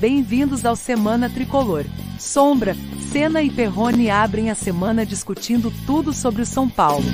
Bem-vindos ao Semana Tricolor. Sombra, Senna e Perrone abrem a semana discutindo tudo sobre o São Paulo.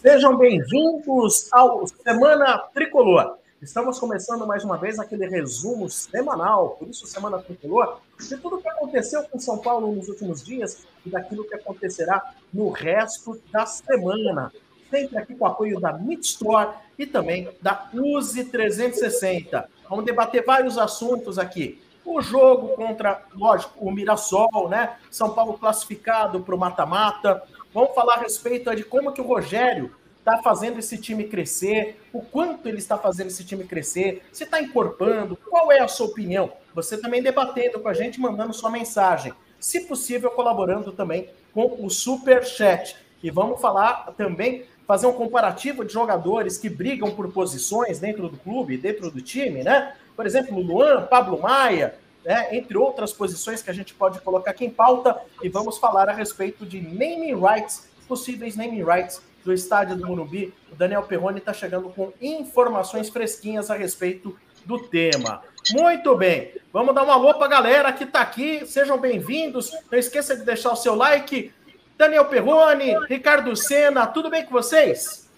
Sejam bem-vindos ao Semana Tricolor. Estamos começando mais uma vez aquele resumo semanal, por isso Semana Tricolor, de tudo o que aconteceu com São Paulo nos últimos dias e daquilo que acontecerá no resto da semana. Sempre aqui com o apoio da Midstore e também da Use 360. Vamos debater vários assuntos aqui. O jogo contra, lógico, o Mirassol, né? São Paulo classificado para o mata-mata. Vamos falar a respeito de como que o Rogério está fazendo esse time crescer, o quanto ele está fazendo esse time crescer, se está encorpando, qual é a sua opinião? Você também debatendo com a gente, mandando sua mensagem. Se possível, colaborando também com o Super Chat. E vamos falar também, fazer um comparativo de jogadores que brigam por posições dentro do clube, dentro do time, né? Por exemplo, Luan, Pablo Maia, né? entre outras posições que a gente pode colocar aqui em pauta. E vamos falar a respeito de naming rights, possíveis naming rights do estádio do Morumbi. O Daniel Perrone está chegando com informações fresquinhas a respeito do tema. Muito bem, vamos dar uma alô para a galera que está aqui. Sejam bem-vindos. Não esqueça de deixar o seu like. Daniel Perrone, Ricardo Sena, tudo bem com vocês?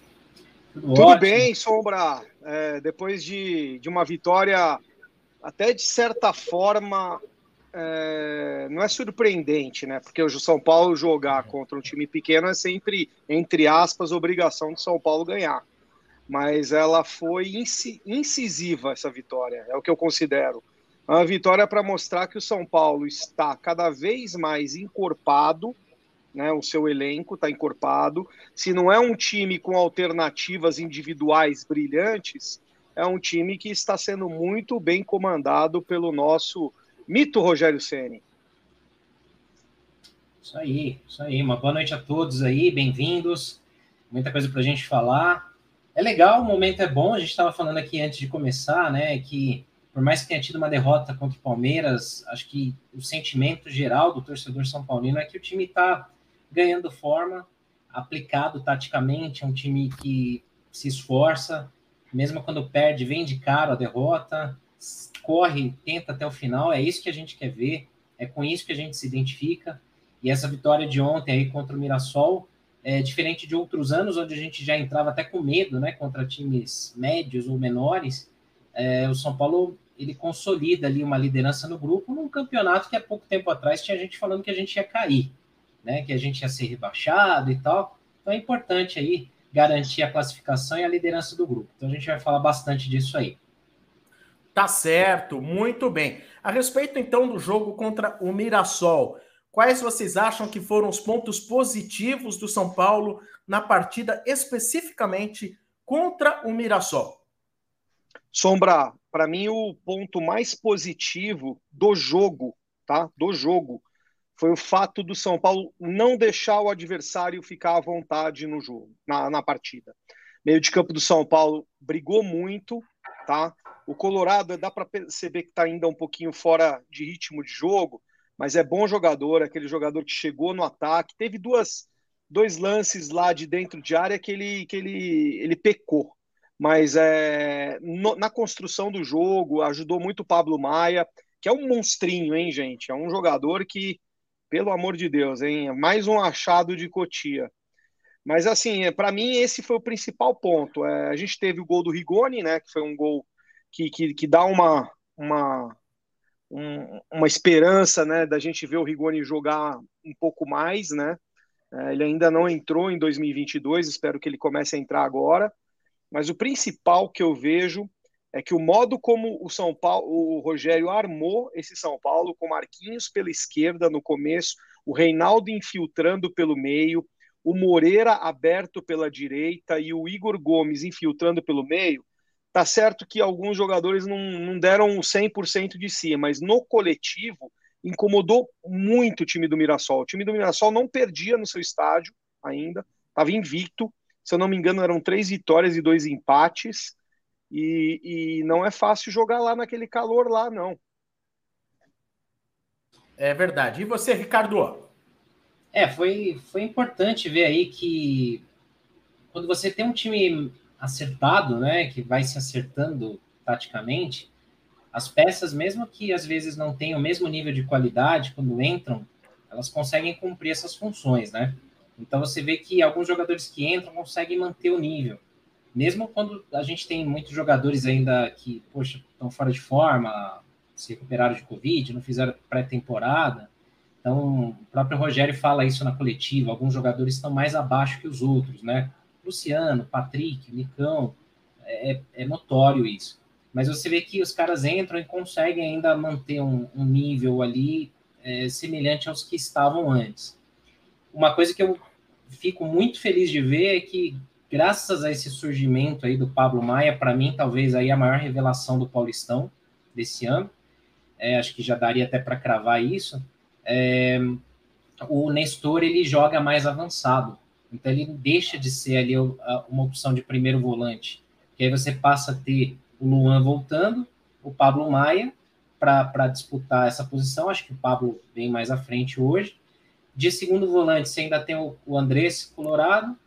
Tudo, tudo bem, Sombra. É, depois de, de uma vitória, até de certa forma, é, não é surpreendente, né? Porque o São Paulo jogar contra um time pequeno é sempre, entre aspas, obrigação de São Paulo ganhar. Mas ela foi incisiva, essa vitória, é o que eu considero. É uma vitória para mostrar que o São Paulo está cada vez mais encorpado, né? O seu elenco está encorpado. Se não é um time com alternativas individuais brilhantes, é um time que está sendo muito bem comandado pelo nosso Mito Rogério Ceni. Isso aí, isso aí. Uma boa noite a todos aí, bem-vindos. Muita coisa para a gente falar. É legal, o momento é bom. A gente estava falando aqui antes de começar, né, que por mais que tenha tido uma derrota contra o Palmeiras, acho que o sentimento geral do torcedor são paulino é que o time está ganhando forma, aplicado taticamente, é um time que se esforça, mesmo quando perde, vem de caro a derrota, corre, tenta até o final, é isso que a gente quer ver, é com isso que a gente se identifica. E essa vitória de ontem aí contra o Mirassol é diferente de outros anos, onde a gente já entrava até com medo, né, contra times médios ou menores. É, o São Paulo ele consolida ali uma liderança no grupo num campeonato que há pouco tempo atrás tinha gente falando que a gente ia cair, né, que a gente ia ser rebaixado e tal. Então é importante aí garantir a classificação e a liderança do grupo. Então a gente vai falar bastante disso aí. Tá certo, muito bem. A respeito então do jogo contra o Mirassol, quais vocês acham que foram os pontos positivos do São Paulo na partida especificamente contra o Mirassol? Sombra, para mim o ponto mais positivo do jogo, tá? Do jogo foi o fato do São Paulo não deixar o adversário ficar à vontade no jogo, na, na partida. Meio de campo do São Paulo brigou muito, tá? O Colorado dá para perceber que está ainda um pouquinho fora de ritmo de jogo, mas é bom jogador, aquele jogador que chegou no ataque. Teve duas, dois lances lá de dentro de área que ele, que ele, ele pecou, mas é, no, na construção do jogo ajudou muito o Pablo Maia, que é um monstrinho, hein, gente? É um jogador que, pelo amor de Deus, hein? Mais um achado de Cotia. Mas assim, é, para mim esse foi o principal ponto. É, a gente teve o gol do Rigoni, né? Que foi um gol que, que, que dá uma, uma, um, uma esperança né, da gente ver o Rigoni jogar um pouco mais, né? É, ele ainda não entrou em 2022, espero que ele comece a entrar agora. Mas o principal que eu vejo é que o modo como o São Paulo, o Rogério armou esse São Paulo com Marquinhos pela esquerda no começo, o Reinaldo infiltrando pelo meio, o Moreira aberto pela direita e o Igor Gomes infiltrando pelo meio, Tá certo que alguns jogadores não, não deram 100% de si, mas no coletivo incomodou muito o time do Mirassol. O time do Mirassol não perdia no seu estádio ainda, estava invicto. Se eu não me engano, eram três vitórias e dois empates. E, e não é fácil jogar lá naquele calor lá, não. É verdade. E você, Ricardo? É, foi, foi importante ver aí que quando você tem um time acertado, né, que vai se acertando taticamente, as peças, mesmo que às vezes não tenham o mesmo nível de qualidade, quando entram, elas conseguem cumprir essas funções, né? Então você vê que alguns jogadores que entram conseguem manter o nível. Mesmo quando a gente tem muitos jogadores ainda que, poxa, estão fora de forma, se recuperaram de Covid, não fizeram pré-temporada. Então, o próprio Rogério fala isso na coletiva. Alguns jogadores estão mais abaixo que os outros, né? Luciano, Patrick, Nicão, é, é notório isso. Mas você vê que os caras entram e conseguem ainda manter um, um nível ali é, semelhante aos que estavam antes. Uma coisa que eu fico muito feliz de ver é que, graças a esse surgimento aí do Pablo Maia, para mim, talvez aí a maior revelação do Paulistão desse ano, é, acho que já daria até para cravar isso, é, o Nestor ele joga mais avançado. Então ele deixa de ser ali uma opção de primeiro volante. Que aí você passa a ter o Luan voltando, o Pablo Maia para disputar essa posição. Acho que o Pablo vem mais à frente hoje. De segundo volante, você ainda tem o, o Andrés Colorado,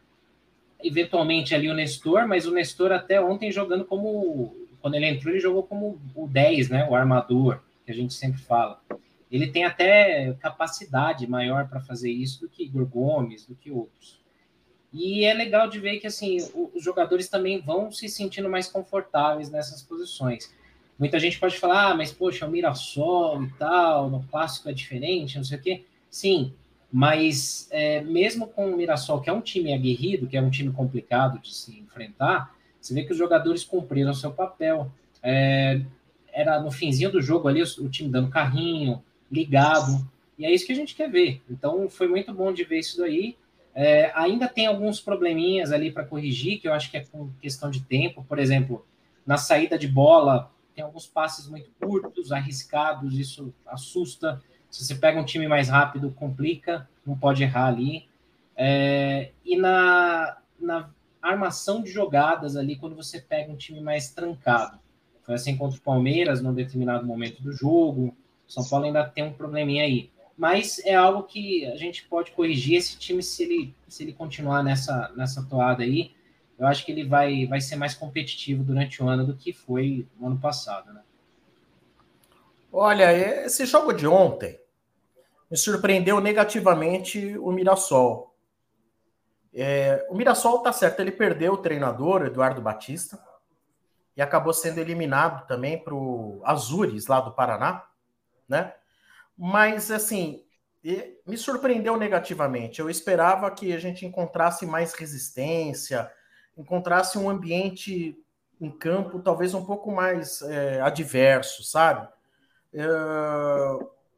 eventualmente ali o Nestor, mas o Nestor até ontem jogando como. Quando ele entrou, ele jogou como o 10, né? O armador, que a gente sempre fala. Ele tem até capacidade maior para fazer isso do que Igor Gomes, do que outros. E é legal de ver que assim os jogadores também vão se sentindo mais confortáveis nessas posições. Muita gente pode falar, ah, mas poxa, o Mirassol e tal, no clássico é diferente, não sei o quê. Sim, mas é, mesmo com o Mirassol, que é um time aguerrido, que é um time complicado de se enfrentar, você vê que os jogadores cumpriram seu papel. É, era no finzinho do jogo ali, o, time dando carrinho, ligado, e é isso que a gente quer ver. Então foi muito bom de ver isso daí. É, ainda tem alguns probleminhas ali para corrigir, que eu acho que é com questão de tempo. Por exemplo, na saída de bola, tem alguns passes muito curtos, arriscados, isso assusta. Se você pega um time mais rápido, complica, não pode errar ali. É, e na, na armação de jogadas ali, quando você pega um time mais trancado. Foi assim contra o Palmeiras, num determinado momento do jogo. São Paulo ainda tem um probleminha aí mas é algo que a gente pode corrigir esse time se ele, se ele continuar nessa, nessa toada aí. Eu acho que ele vai, vai ser mais competitivo durante o ano do que foi no ano passado, né? Olha, esse jogo de ontem me surpreendeu negativamente o Mirassol. É, o Mirassol tá certo, ele perdeu o treinador, Eduardo Batista, e acabou sendo eliminado também para o Azures, lá do Paraná, né? Mas, assim, me surpreendeu negativamente. Eu esperava que a gente encontrasse mais resistência, encontrasse um ambiente em campo talvez um pouco mais é, adverso, sabe? É,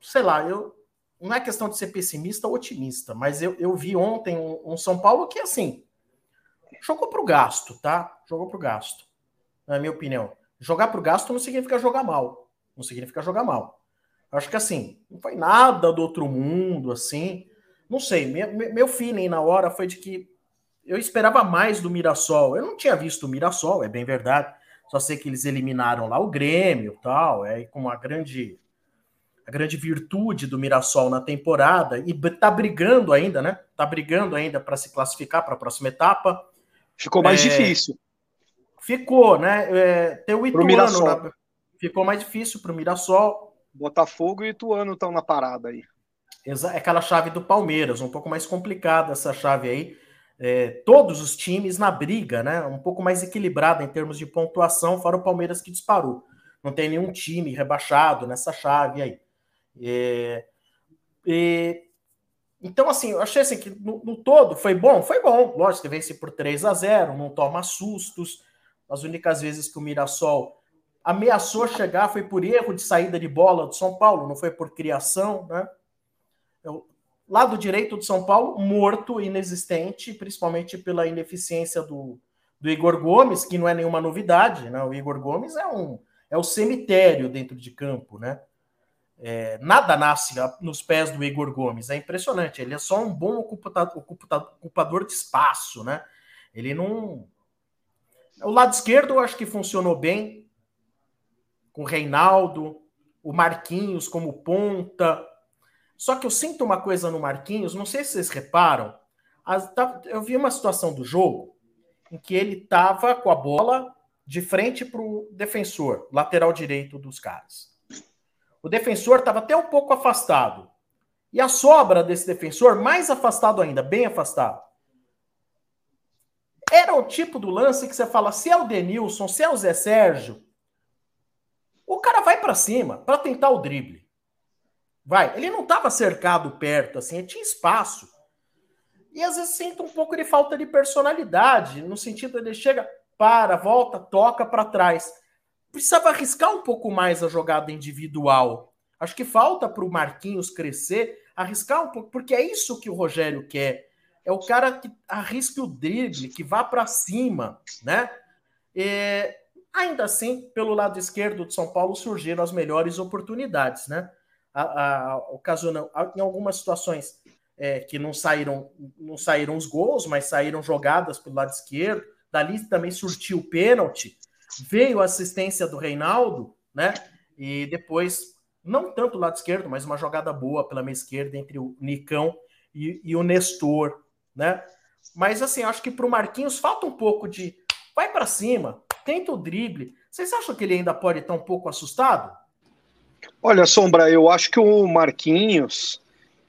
sei lá, eu não é questão de ser pessimista ou otimista, mas eu, eu vi ontem um, um São Paulo que, assim, jogou para o gasto, tá? Jogou para o gasto, na minha opinião. Jogar para o gasto não significa jogar mal, não significa jogar mal. Acho que assim, não foi nada do outro mundo, assim. Não sei, meu, meu feeling na hora foi de que eu esperava mais do Mirassol. Eu não tinha visto o Mirassol, é bem verdade. Só sei que eles eliminaram lá o Grêmio tal, é com a grande a grande virtude do Mirassol na temporada e tá brigando ainda, né? Tá brigando ainda para se classificar para a próxima etapa. Ficou mais é, difícil. Ficou, né? É, tem o Ituano, na, ficou mais difícil para o Mirassol. Botafogo e Ituano estão na parada aí. É aquela chave do Palmeiras, um pouco mais complicada essa chave aí. É, todos os times na briga, né? Um pouco mais equilibrada em termos de pontuação, fora o Palmeiras que disparou. Não tem nenhum time rebaixado nessa chave aí. É, é, então, assim, eu achei assim que no, no, todo foi bom, foi bom. Lógico que vence por 3 a 0 não toma sustos. As únicas vezes que o Mirassol ameaçou chegar, foi por erro de saída de bola do São Paulo, não foi por criação, né? O lado direito do São Paulo, morto, inexistente, principalmente pela ineficiência do, do Igor Gomes, que não é nenhuma novidade, né? O Igor Gomes é um é o cemitério dentro de campo, né? É, nada nasce nos pés do Igor Gomes, é impressionante. Ele é só um bom ocupador de espaço, né? Ele não. O lado esquerdo eu acho que funcionou bem, com o Reinaldo, o Marquinhos como ponta. Só que eu sinto uma coisa no Marquinhos, não sei se vocês reparam. Tá, eu vi uma situação do jogo em que ele estava com a bola de frente para o defensor, lateral direito dos caras. O defensor estava até um pouco afastado. E a sobra desse defensor, mais afastado ainda, bem afastado. Era o tipo do lance que você fala, se é o Denilson, se é o Zé Sérgio, o cara vai para cima para tentar o drible. Vai. Ele não estava cercado perto, assim, tinha espaço. E às vezes sinto um pouco de falta de personalidade, no sentido ele chega, para, volta, toca para trás. Precisava arriscar um pouco mais a jogada individual. Acho que falta para o Marquinhos crescer, arriscar um pouco, porque é isso que o Rogério quer. É o cara que arrisque o drible, que vá para cima, né? E, ainda assim, pelo lado esquerdo de São Paulo surgiram as melhores oportunidades, né? A, a, ocasionam, em algumas situações é, que não saíram, não saíram os gols, mas saíram jogadas pelo lado esquerdo. Dali também surtiu o pênalti, veio a assistência do Reinaldo, né? E depois, não tanto o lado esquerdo, mas uma jogada boa pela meia esquerda entre o Nicão e, e o Nestor, né? Mas assim, acho que para o Marquinhos falta um pouco de vai para cima, tenta o drible. Vocês acham que ele ainda pode estar um pouco assustado? Olha, Sombra, eu acho que o Marquinhos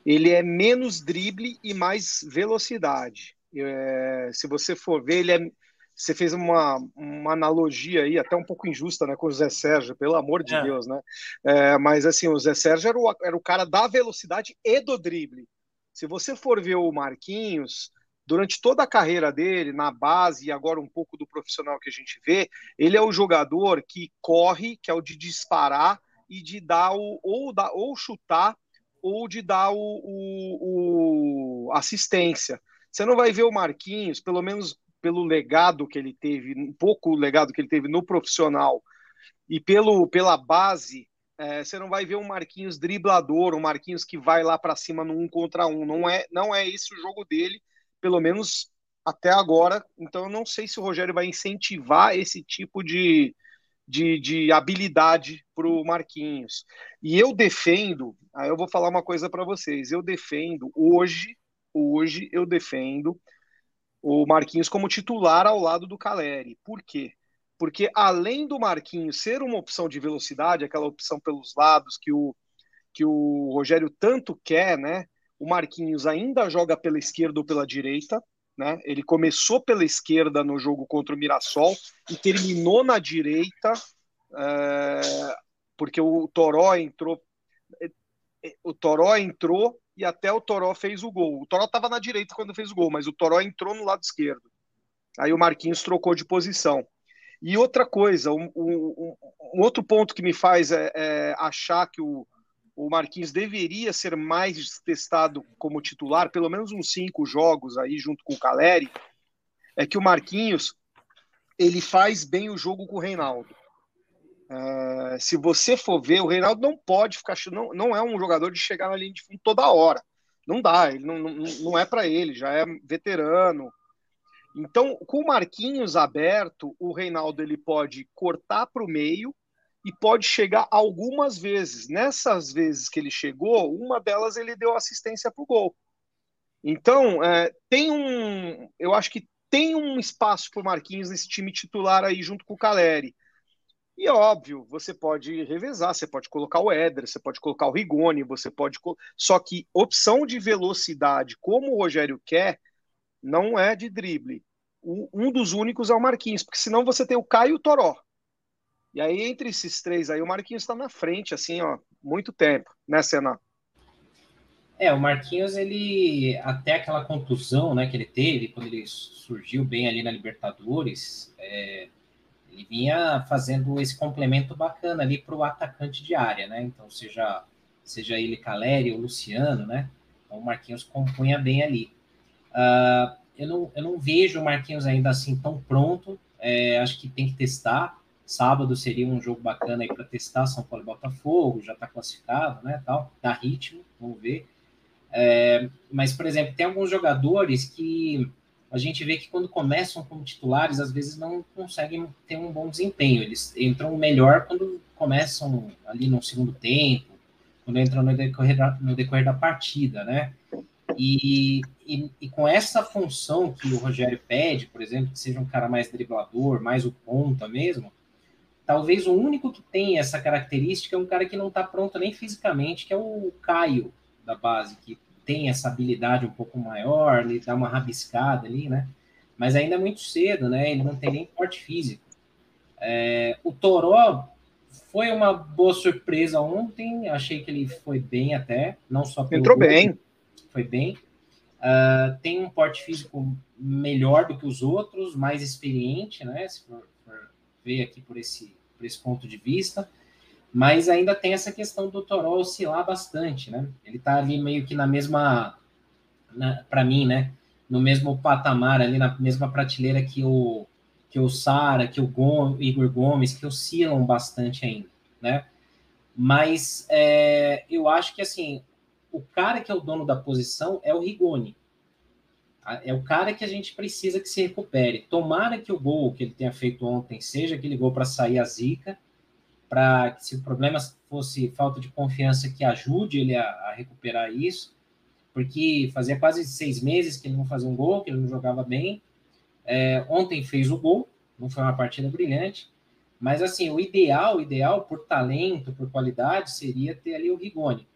ele é menos drible e mais velocidade. É, se você for ver, ele é. Você fez uma, uma analogia aí, até um pouco injusta, né, com o Zé Sérgio, pelo amor de é. Deus, né? É, mas assim, o Zé Sérgio era o, era o cara da velocidade e do drible. Se você for ver o Marquinhos, durante toda a carreira dele, na base e agora um pouco do profissional que a gente vê, ele é o jogador que corre, que é o de disparar e de dar o ou, dar, ou chutar ou de dar o, o, o, assistência. Você não vai ver o Marquinhos, pelo menos pelo legado que ele teve, um pouco legado que ele teve no profissional e pelo, pela base, é, você não vai ver um Marquinhos driblador, um Marquinhos que vai lá para cima no um contra um. Não é, não é esse o jogo dele, pelo menos até agora. Então eu não sei se o Rogério vai incentivar esse tipo de, de, de habilidade para o Marquinhos. E eu defendo, aí eu vou falar uma coisa para vocês, eu defendo hoje, hoje eu defendo o Marquinhos como titular ao lado do Caleri. Por quê? Porque além do Marquinhos ser uma opção de velocidade, aquela opção pelos lados que o, que o Rogério tanto quer, né? O Marquinhos ainda joga pela esquerda ou pela direita, né? Ele começou pela esquerda no jogo contra o Mirassol e terminou na direita, é, porque o Toró entrou. O Toró entrou e até o Toró fez o gol. O Toró estava na direita quando fez o gol, mas o Toró entrou no lado esquerdo. Aí o Marquinhos trocou de posição. E outra coisa, um, um, um outro ponto que me faz é, é achar que o, o Marquinhos deveria ser mais testado como titular, pelo menos uns cinco jogos aí junto com o Caleri, é que o Marquinhos ele faz bem o jogo com o Reinaldo. É, se você for ver, o Reinaldo não pode ficar, não, não é um jogador de chegar na linha de fundo toda hora. Não dá, ele não, não, não é para ele, já é veterano. Então, com o Marquinhos aberto, o Reinaldo ele pode cortar para o meio e pode chegar algumas vezes. Nessas vezes que ele chegou, uma delas ele deu assistência para o gol. Então, é, tem um. Eu acho que tem um espaço para o Marquinhos nesse time titular aí, junto com o Caleri. E óbvio, você pode revezar, você pode colocar o Éder, você pode colocar o Rigoni, você pode. Só que opção de velocidade, como o Rogério quer, não é de drible. um dos únicos é o Marquinhos, porque senão você tem o Caio e o Toró. E aí, entre esses três aí, o Marquinhos está na frente, assim, ó, muito tempo, né, Senna? É, o Marquinhos, ele, até aquela contusão, né, que ele teve, quando ele surgiu bem ali na Libertadores, é, ele vinha fazendo esse complemento bacana ali para o atacante de área, né, então seja, seja ele Caleri ou Luciano, né, então o Marquinhos compunha bem ali. Uh, eu, não, eu não vejo o Marquinhos ainda assim tão pronto, é, acho que tem que testar, Sábado seria um jogo bacana aí para testar São Paulo e Botafogo, já está classificado, né? Tal, dá ritmo, vamos ver. É, mas, por exemplo, tem alguns jogadores que a gente vê que quando começam como titulares, às vezes não conseguem ter um bom desempenho. Eles entram melhor quando começam ali no segundo tempo, quando entram no decorrer da, no decorrer da partida, né? E, e, e, com essa função que o Rogério pede, por exemplo, que seja um cara mais driblador, mais o ponta mesmo, talvez o único que tem essa característica é um cara que não está pronto nem fisicamente, que é o Caio da base, que tem essa habilidade um pouco maior, ele dá uma rabiscada ali, né? Mas ainda é muito cedo, né? Ele não tem nem porte físico. É, o Toró foi uma boa surpresa ontem, achei que ele foi bem até, não só pelo Entrou gol, bem. Foi bem. Uh, tem um porte físico melhor do que os outros, mais experiente, né? Se for, for ver aqui por esse, por esse ponto de vista. Mas ainda tem essa questão do Toró oscilar bastante, né? Ele tá ali meio que na mesma, para mim, né? No mesmo patamar, ali na mesma prateleira que o que o Sara, que o Gomes, Igor Gomes, que oscilam bastante ainda, né? Mas é, eu acho que assim, o cara que é o dono da posição é o Rigoni. É o cara que a gente precisa que se recupere. Tomara que o gol que ele tenha feito ontem seja aquele gol para sair a zica, para que se o problema fosse falta de confiança, que ajude ele a, a, recuperar isso, porque fazia quase seis meses que ele não fazia um gol, que ele não jogava bem, é, ontem fez o gol, não foi uma partida brilhante, mas assim, o ideal, o ideal por talento, por qualidade, seria ter ali o Rigoni.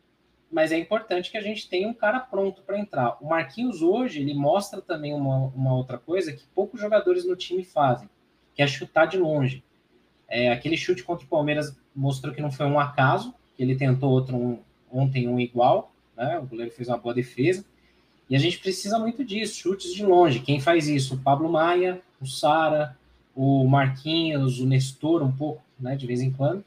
Mas é importante que a gente tenha um cara pronto para entrar. O Marquinhos hoje, ele mostra também uma, uma outra coisa que poucos jogadores no time fazem, que é chutar de longe. É, aquele chute contra o Palmeiras mostrou que não foi um acaso, que ele tentou outro um, ontem um igual, né? O goleiro fez uma boa defesa. E a gente precisa muito disso, chutes de longe. Quem faz isso? O Pablo Maia, o Sara, o Marquinhos, o Nestor, um pouco, né, de vez em quando.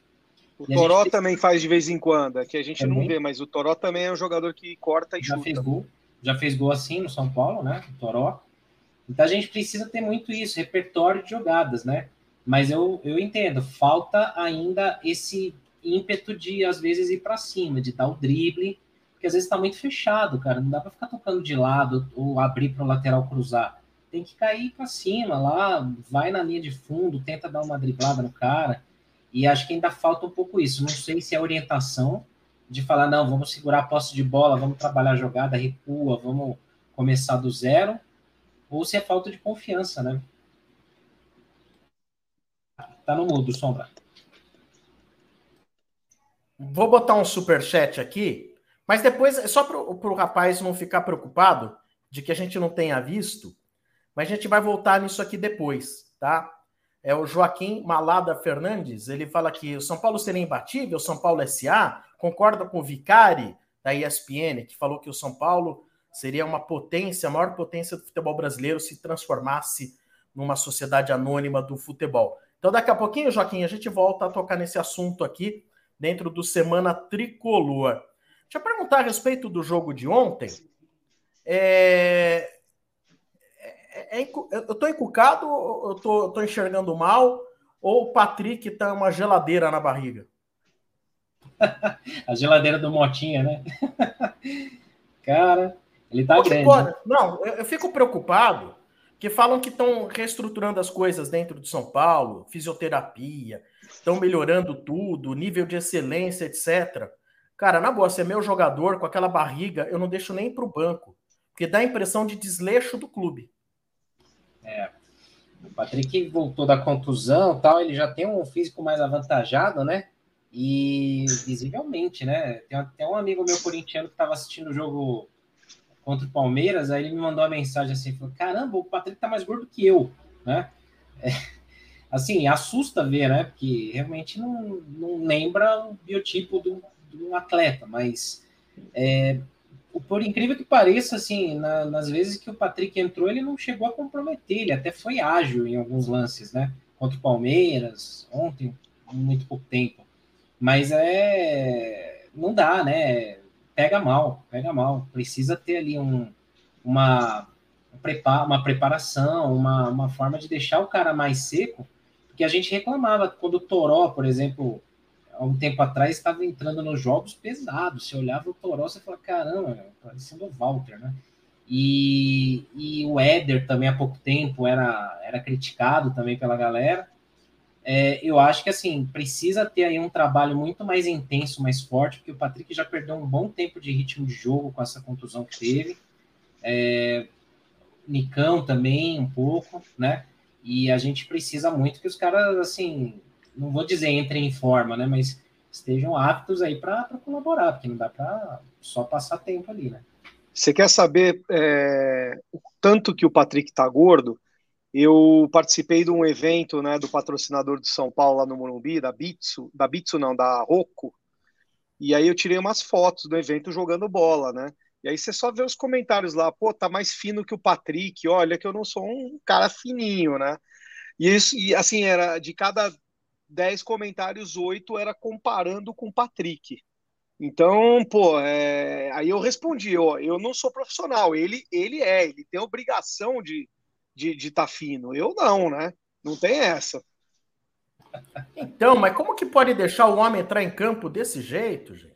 O e Toró gente... também faz de vez em quando, é que a gente também. não vê, mas o Toró também é um jogador que corta e já chuta. Fez gol, já fez gol assim no São Paulo, né? O Toró. Então a gente precisa ter muito isso, repertório de jogadas, né? Mas eu, eu entendo, falta ainda esse ímpeto de, às vezes, ir para cima, de dar o drible, porque às vezes está muito fechado, cara. Não dá para ficar tocando de lado ou abrir para o lateral cruzar. Tem que cair para cima lá, vai na linha de fundo, tenta dar uma driblada no cara. E acho que ainda falta um pouco isso. Não sei se é orientação de falar, não, vamos segurar a posse de bola, vamos trabalhar a jogada, recua, vamos começar do zero, ou se é falta de confiança, né? Tá no mudo, Sombra. Vou botar um super chat aqui mas depois, só para o rapaz não ficar preocupado de que a gente não tenha visto, mas a gente vai voltar nisso aqui depois, tá? É o Joaquim Malada Fernandes, ele fala que o São Paulo seria imbatível, o São Paulo SA, concorda com o Vicari da ESPN, que falou que o São Paulo seria uma potência, a maior potência do futebol brasileiro se transformasse numa sociedade anônima do futebol. Então, daqui a pouquinho, Joaquim, a gente volta a tocar nesse assunto aqui dentro do Semana Tricolor. Deixa eu perguntar a respeito do jogo de ontem. É... É, é, eu estou encucado, eu estou enxergando mal, ou o Patrick está uma geladeira na barriga? a geladeira do Motinha, né? Cara, ele tá grande. Pode... Né? Não, eu, eu fico preocupado que falam que estão reestruturando as coisas dentro de São Paulo, fisioterapia, estão melhorando tudo, nível de excelência, etc. Cara, na boa, se é meu jogador com aquela barriga, eu não deixo nem para o banco, porque dá a impressão de desleixo do clube. É. O Patrick voltou da contusão tal, ele já tem um físico mais avantajado, né? E visivelmente, né? Tem até um amigo meu corintiano que estava assistindo o jogo contra o Palmeiras, aí ele me mandou uma mensagem assim, falou, caramba, o Patrick tá mais gordo que eu, né? É, assim, assusta ver, né? Porque realmente não, não lembra o biotipo do, um atleta, mas é, por incrível que pareça, assim, na, nas vezes que o Patrick entrou, ele não chegou a comprometer, ele até foi ágil em alguns lances, né? Contra o Palmeiras, ontem, muito pouco tempo. Mas é. Não dá, né? Pega mal, pega mal. Precisa ter ali um, uma, uma preparação, uma, uma forma de deixar o cara mais seco, porque a gente reclamava quando o Toró, por exemplo, há um tempo atrás estava entrando nos jogos pesados. Você olhava o Toró, você falava, caramba, parecendo o Walter, né? E, e o Éder também há pouco tempo era, era criticado também pela galera. É, eu acho que assim precisa ter aí um trabalho muito mais intenso, mais forte, porque o Patrick já perdeu um bom tempo de ritmo de jogo com essa contusão que teve. é, Nicão também, um pouco, né? E a gente precisa muito que os caras, assim, não vou dizer entrem em forma, né? Mas estejam aptos aí para colaborar, porque não dá para só passar tempo ali, né? Você quer saber é, o tanto que o Patrick tá gordo? Eu participei de um evento, né, do patrocinador de São Paulo lá no Morumbi, da Bitsu, da Bitsu não, da Rocco, e aí eu tirei umas fotos do evento jogando bola, né? E aí você só vê os comentários lá, pô, tá mais fino que o Patrick, olha que eu não sou um cara fininho, né? E isso, e assim, era de cada 10 comentários, 8 era comparando com o Patrick. Então, pô, é... aí eu respondi, ó, eu não sou profissional, ele, ele é, ele tem obrigação de de, de tá fino. Eu não, né? Não tem essa. Então, mas como que pode deixar o homem entrar em campo desse jeito, gente?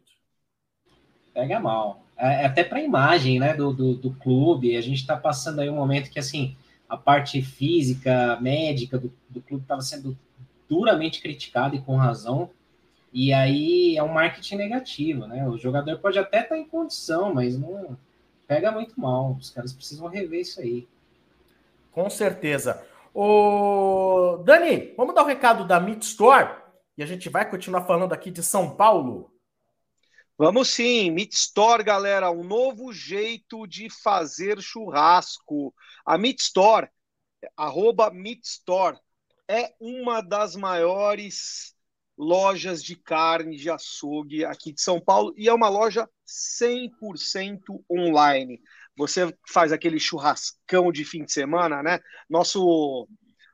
Pega mal. É, é até para a imagem né, do, do, do, clube, a gente está passando aí um momento que assim a parte física, médica do, do clube estava sendo duramente criticada e com razão. E aí é um marketing negativo, né? O jogador pode até estar tá em condição, mas não pega muito mal. Os caras precisam rever isso aí. Com certeza. O Dani, vamos dar o um recado da Meat Store e a gente vai continuar falando aqui de São Paulo. Vamos sim, Meat Store, galera, um novo jeito de fazer churrasco. A Meat Store, arroba Meat Store, é uma das maiores lojas de carne de açougue aqui de São Paulo e é uma loja 100% online. Você faz aquele churrascão de fim de semana, né? Nosso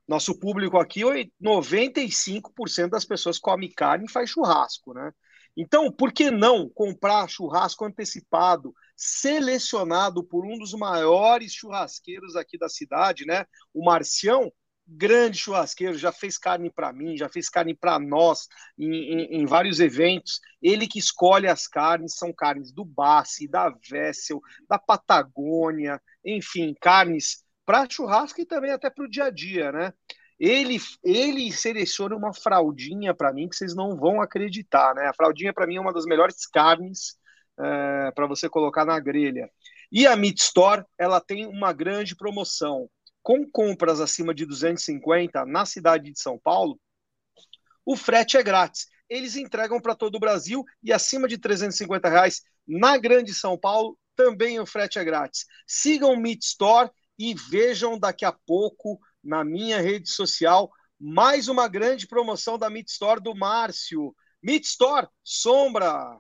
nosso público aqui, 95% das pessoas come carne e faz churrasco, né? Então, por que não comprar churrasco antecipado, selecionado por um dos maiores churrasqueiros aqui da cidade, né? O Marcião, grande churrasqueiro, já fez carne para mim, já fez carne para nós em, em, em, vários eventos. Ele que escolhe as carnes, são carnes do Bassi, da Vessel, da Patagônia, enfim, carnes para churrasco e também até para o dia a dia, né? Ele, ele seleciona uma fraldinha para mim que vocês não vão acreditar, né? A fraldinha para mim é uma das melhores carnes é, para você colocar na grelha. E a Meat Store, ela tem uma grande promoção com compras acima de 250 na cidade de São Paulo, o frete é grátis. Eles entregam para todo o Brasil e acima de 350 reais na Grande São Paulo também o frete é grátis. Sigam o Meat Store e vejam daqui a pouco na minha rede social mais uma grande promoção da Meat Store do Márcio. Meat Store, sombra.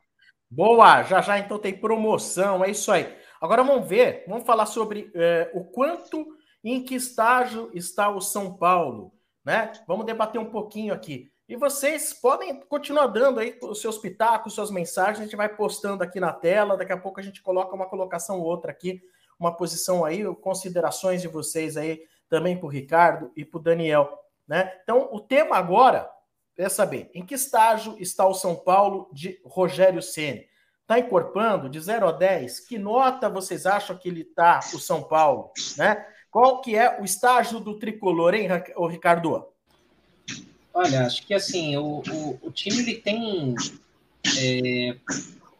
Boa, já já então tem promoção, é isso aí. Agora vamos ver, vamos falar sobre é, o quanto em que estágio está o São Paulo? Né? Vamos debater um pouquinho aqui. E vocês podem continuar dando aí os seus pitacos, suas mensagens, a gente vai postando aqui na tela, daqui a pouco a gente coloca uma colocação ou outra aqui, uma posição aí, considerações de vocês aí também para o Ricardo e para o Daniel. Né? Então, o tema agora é saber em que estágio está o São Paulo de Rogério Ceni. Está encorpando de 0 a 10? Que nota vocês acham que ele está, o São Paulo? Né? Qual que é o estágio do tricolor, hein, Ricardo? Olha, acho que assim, o, o, o time ele tem é,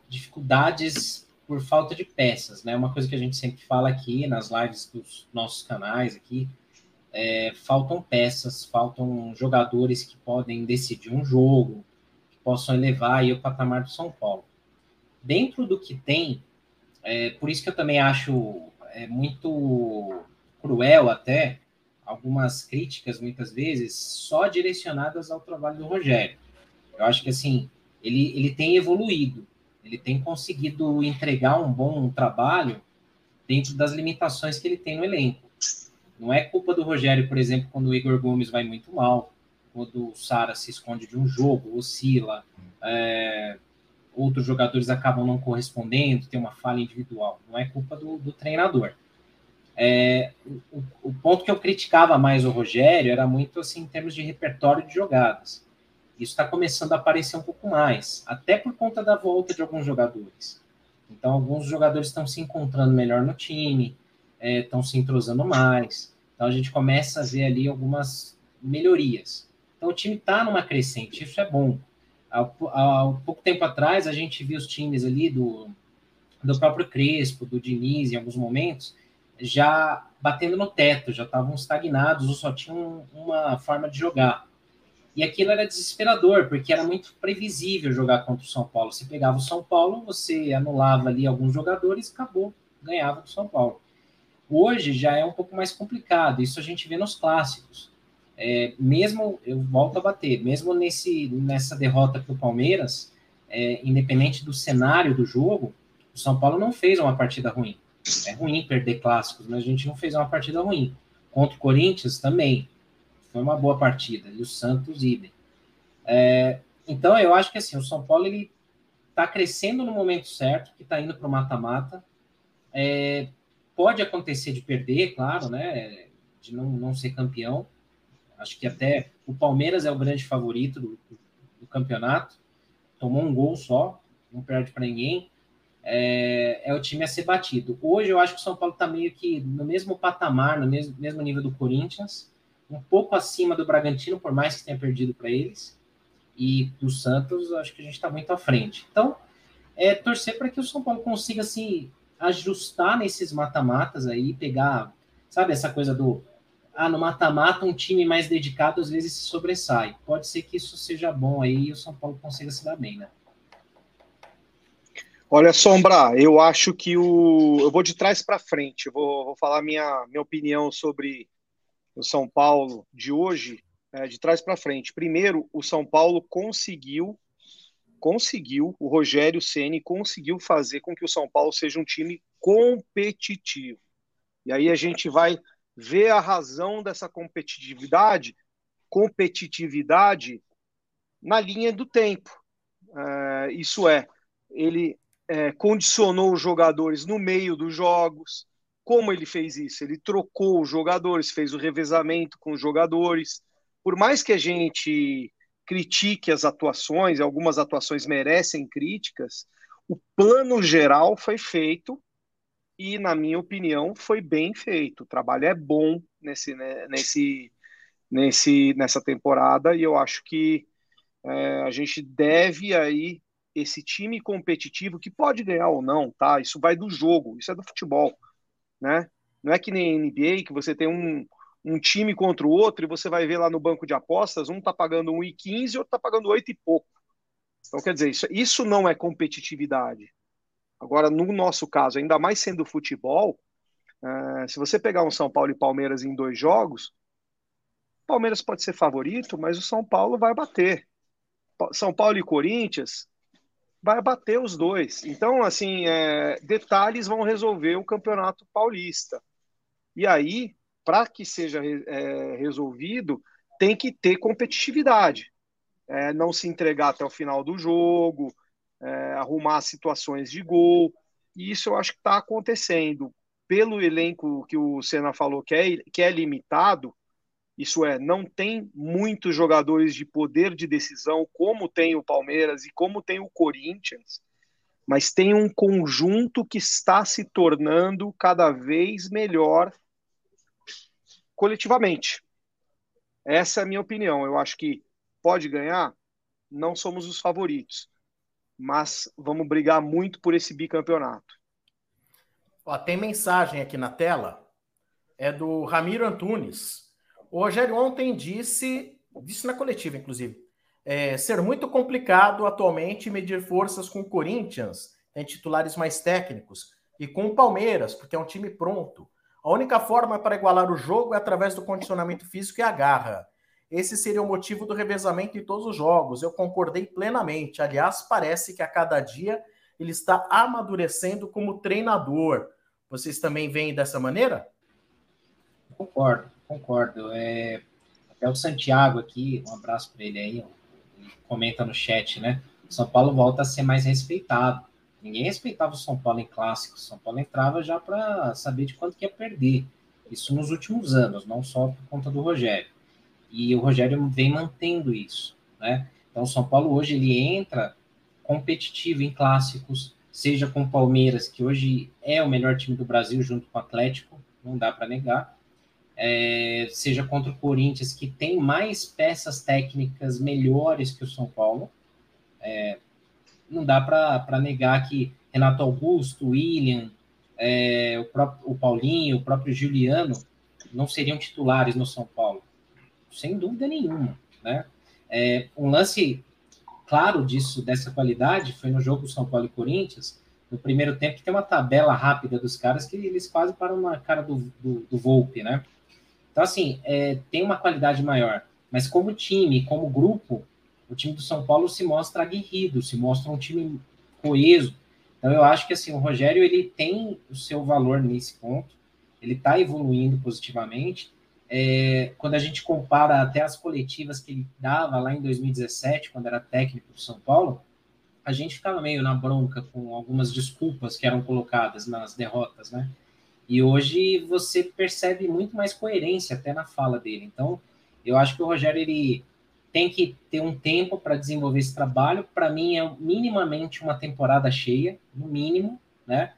dificuldades por falta de peças, né? Uma coisa que a gente sempre fala aqui nas lives dos nossos canais aqui, é, faltam peças, faltam jogadores que podem decidir um jogo, que possam elevar aí o patamar do São Paulo. Dentro do que tem, é, por isso que eu também acho é, muito cruel até, algumas críticas muitas vezes só direcionadas ao trabalho do Rogério. Eu acho que assim, ele, ele tem evoluído, ele tem conseguido entregar um bom trabalho dentro das limitações que ele tem no elenco. Não é culpa do Rogério, por exemplo, quando o Igor Gomes vai muito mal, quando o Sara se esconde de um jogo, oscila, é, outros jogadores acabam não correspondendo, tem uma falha individual. Não é culpa do, do treinador. É, o, o, ponto que eu criticava mais o Rogério era muito assim em termos de repertório de jogadas. Isso está começando a aparecer um pouco mais, até por conta da volta de alguns jogadores. Então, alguns jogadores estão se encontrando melhor no time, é, estão se entrosando mais. Então, a gente começa a ver ali algumas melhorias. Então, o time está numa crescente, isso é bom. Há, há pouco tempo atrás, a gente viu os times ali do, do próprio Crespo, do Diniz, em alguns momentos, já batendo no teto, já estavam estagnados ou só tinham uma forma de jogar. E aquilo era desesperador, porque era muito previsível jogar contra o São Paulo. Você pegava o São Paulo, você anulava ali alguns jogadores, acabou, ganhava o São Paulo. Hoje já é um pouco mais complicado, isso a gente vê nos clássicos. É, mesmo, eu volto a bater, mesmo nesse, nessa derrota para o Palmeiras, é, independente do cenário do jogo, o São Paulo não fez uma partida ruim. É ruim perder clássicos, mas a gente não fez uma partida ruim. Contra o Corinthians também. Foi uma boa partida. E o Santos, idem. É, então, eu acho que assim, o São Paulo ele está crescendo no momento certo, que está indo para o mata-mata. É, pode acontecer de perder, claro, né? De não, não ser campeão. Acho que até o Palmeiras é o grande favorito do, do, do campeonato. Tomou um gol só, não perde para ninguém. É, é, o time a ser batido. Hoje eu acho que o São Paulo está meio que no mesmo patamar, no mesmo, mesmo nível do Corinthians um pouco acima do Bragantino, por mais que tenha perdido para eles. E do Santos, acho que a gente está muito à frente. Então, é torcer para que o São Paulo consiga se ajustar nesses mata-matas aí, pegar, sabe, essa coisa do ah, no mata-mata um time mais dedicado às vezes se sobressai. Pode ser que isso seja bom aí e o São Paulo consiga se dar bem, né? Olha, Sombra, eu acho que o. Eu vou de trás para frente, eu vou, vou falar minha, minha opinião sobre o São Paulo de hoje, é, de trás para frente. Primeiro, o São Paulo conseguiu, conseguiu, o Rogério Ceni conseguiu fazer com que o São Paulo seja um time competitivo. E aí a gente vai ver a razão dessa competitividade, competitividade na linha do tempo. É, isso é, ele é, condicionou os jogadores no meio dos jogos, como ele fez isso? Ele trocou os jogadores, fez o revezamento com os jogadores. Por mais que a gente critique as atuações, algumas atuações merecem críticas, o plano geral foi feito e, na minha opinião, foi bem feito. O trabalho é bom nesse, né, nesse, nesse, nessa temporada e eu acho que é, a gente deve aí esse time competitivo que pode ganhar ou não, tá? Isso vai do jogo, isso é do futebol né? Não é que nem NBA, que você tem um, um time contra o outro e você vai ver lá no banco de apostas, um tá pagando 1,15 e outro tá pagando 8 e pouco. Então, quer dizer, isso, isso não é competitividade. Agora, no nosso caso, ainda mais sendo futebol, uh, se você pegar um São Paulo e Palmeiras em dois jogos, Palmeiras pode ser favorito, mas o São Paulo vai bater. São Paulo e Corinthians, vai bater os dois. Então, assim, é, detalhes vão resolver o Campeonato Paulista. E aí, para que seja é, resolvido, tem que ter competitividade. É, não se entregar até o final do jogo, é, arrumar situações de gol. E isso eu acho que está acontecendo. Pelo elenco que o Senna falou que é, que é limitado, isso é, não tem muitos jogadores de poder de decisão, como tem o Palmeiras e como tem o Corinthians, mas tem um conjunto que está se tornando cada vez melhor coletivamente. Essa é a minha opinião. Eu acho que pode ganhar, não somos os favoritos, mas vamos brigar muito por esse bicampeonato. Ó, tem mensagem aqui na tela, é do Ramiro Antunes. O Rogério ontem disse, disse na coletiva, inclusive, é, ser muito complicado atualmente medir forças com o Corinthians, tem titulares mais técnicos, e com o Palmeiras, porque é um time pronto. A única forma para igualar o jogo é através do condicionamento físico e a garra. Esse seria o motivo do revezamento em todos os jogos. Eu concordei plenamente. Aliás, parece que a cada dia ele está amadurecendo como treinador. Vocês também veem dessa maneira? Concordo concordo. É, até o Santiago aqui, um abraço para ele aí, ele comenta no chat, né? São Paulo volta a ser mais respeitado. Ninguém respeitava o São Paulo em clássicos. São Paulo entrava já para saber de quanto que ia perder. Isso nos últimos anos, não só por conta do Rogério. E o Rogério vem mantendo isso, né? Então o São Paulo hoje ele entra competitivo em clássicos, seja com o Palmeiras, que hoje é o melhor time do Brasil junto com o Atlético, não dá para negar, é, seja contra o Corinthians, que tem mais peças técnicas melhores que o São Paulo. É, não dá para negar que Renato Augusto, William, é, o, próprio, o Paulinho, o próprio Juliano não seriam titulares no São Paulo? Sem dúvida nenhuma, né? É, um lance claro disso, dessa qualidade, foi no jogo São Paulo e Corinthians, no primeiro tempo, que tem uma tabela rápida dos caras que eles quase param na cara do, do, do Volpe, né? Então, assim, é, tem uma qualidade maior. Mas como time, como grupo, o time do São Paulo se mostra aguerrido, se mostra um time coeso. Então, eu acho que, assim, o Rogério, ele tem o seu valor nesse ponto, ele está evoluindo positivamente, é, quando a gente compara até as coletivas que ele dava lá em 2017, quando era técnico do São Paulo, a gente ficava meio na bronca com algumas desculpas que eram colocadas nas derrotas, né? E hoje você percebe muito mais coerência até na fala dele. Então, eu acho que o Rogério ele tem que ter um tempo para desenvolver esse trabalho. Para mim é minimamente uma temporada cheia, no mínimo, né?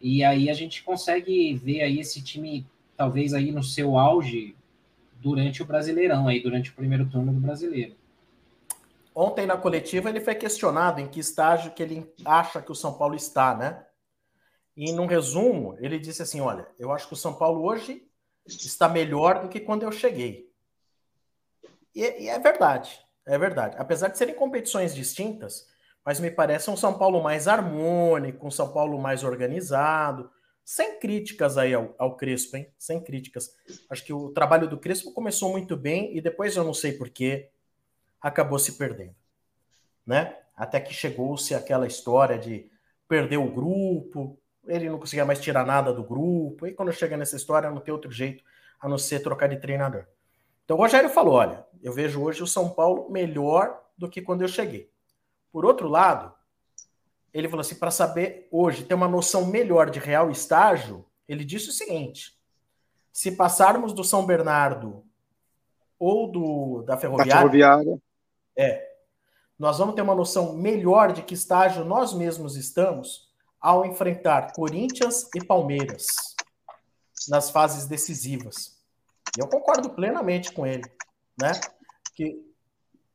E aí a gente consegue ver aí esse time talvez aí no seu auge durante o Brasileirão, aí durante o primeiro turno do Brasileiro. Ontem na coletiva ele foi questionado em que estágio que ele acha que o São Paulo está, né? E num resumo, ele disse assim: olha, eu acho que o São Paulo hoje está melhor do que quando eu cheguei. E, e é verdade, é verdade. Apesar de serem competições distintas, mas me parece um São Paulo mais harmônico, um São Paulo mais organizado, sem críticas aí ao, ao, Crespo, hein? Sem críticas. Acho que o trabalho do Crespo começou muito bem e depois eu não sei porquê acabou se perdendo, né? Até que chegou-se aquela história de perder o grupo, ele não conseguia mais tirar nada do grupo, e quando chega nessa história não tem outro jeito a não ser trocar de treinador. Então o Rogério falou: olha, eu vejo hoje o São Paulo melhor do que quando eu cheguei. Por outro lado, ele falou assim: para saber hoje, ter uma noção melhor de real estágio, ele disse o seguinte: se passarmos do São Bernardo ou do da Ferroviária, da ferroviária. é, nós vamos ter uma noção melhor de que estágio nós mesmos estamos ao enfrentar Corinthians e Palmeiras nas fases decisivas. E eu concordo plenamente com ele, né? Que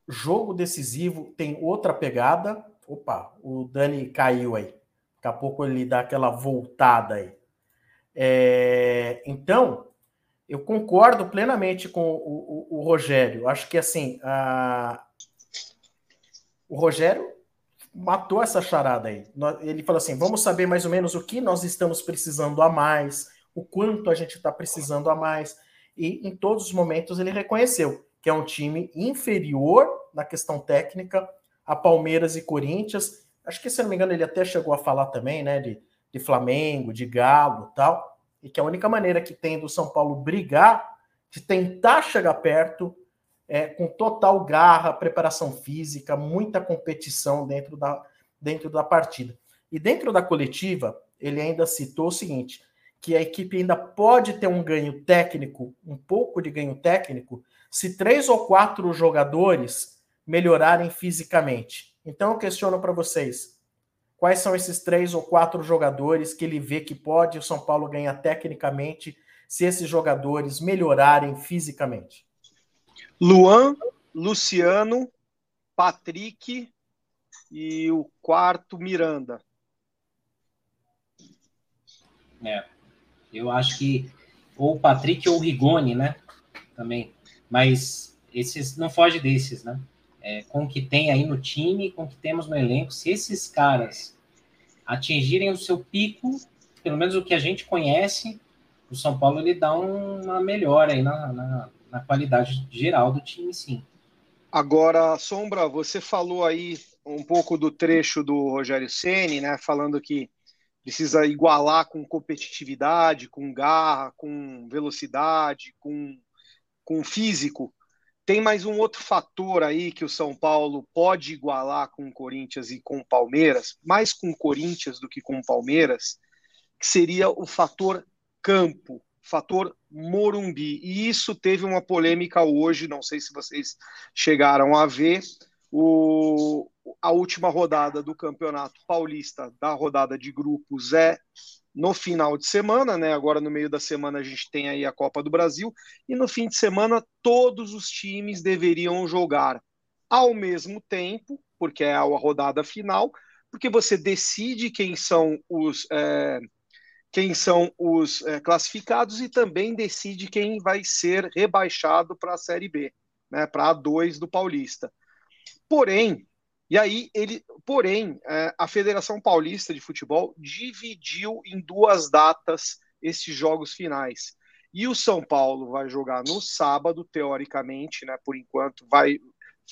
jogo decisivo tem outra pegada, Opa, o Dani caiu aí. Daqui a pouco ele dá aquela voltada aí. É, então, eu concordo plenamente com o, o, o Rogério. Acho que assim, a... o Rogério matou essa charada aí. Ele falou assim: vamos saber mais ou menos o que nós estamos precisando a mais, o quanto a gente está precisando a mais. E em todos os momentos ele reconheceu que é um time inferior na questão técnica a Palmeiras e Corinthians. Acho que, se não me engano, ele até chegou a falar também, né, de, de Flamengo, de Galo tal. E que a única maneira que tem do São Paulo brigar, de tentar chegar perto, é com total garra, preparação física, muita competição dentro da, dentro da partida. E dentro da coletiva, ele ainda citou o seguinte: que a equipe ainda pode ter um ganho técnico, um pouco de ganho técnico, se três ou quatro jogadores melhorarem fisicamente. Então eu questiono para vocês: quais são esses três ou quatro jogadores que ele vê que pode o São Paulo ganhar tecnicamente se esses jogadores melhorarem fisicamente? Luan, Luciano, Patrick e o quarto Miranda. É, eu acho que ou o Patrick ou o Rigoni, né? Também. Mas esses não foge desses, né? é, com o que tem aí no time, com o que temos no elenco, se esses caras atingirem o seu pico, pelo menos o que a gente conhece, o São Paulo ele dá uma melhora aí na, na, na qualidade geral do time, sim. Agora, Sombra, você falou aí um pouco do trecho do Rogério Ceni, né, falando que precisa igualar com competitividade, com garra, com velocidade, com, com físico. Tem mais um outro fator aí que o São Paulo pode igualar com o Corinthians e com o Palmeiras, mais com o Corinthians do que com o Palmeiras, que seria o fator campo, fator Morumbi. E isso teve uma polêmica hoje, não sei se vocês chegaram a ver, o, a última rodada do Campeonato Paulista, da rodada de grupos, é no final de semana, né? Agora no meio da semana a gente tem aí a Copa do Brasil e no fim de semana todos os times deveriam jogar ao mesmo tempo, porque é a rodada final, porque você decide quem são os é, quem são os é, classificados e também decide quem vai ser rebaixado para a Série B, né, para a 2 do Paulista. Porém, e aí ele, porém, é, a Federação Paulista de Futebol dividiu em duas datas esses jogos finais. E o São Paulo vai jogar no sábado, teoricamente, né? Por enquanto, vai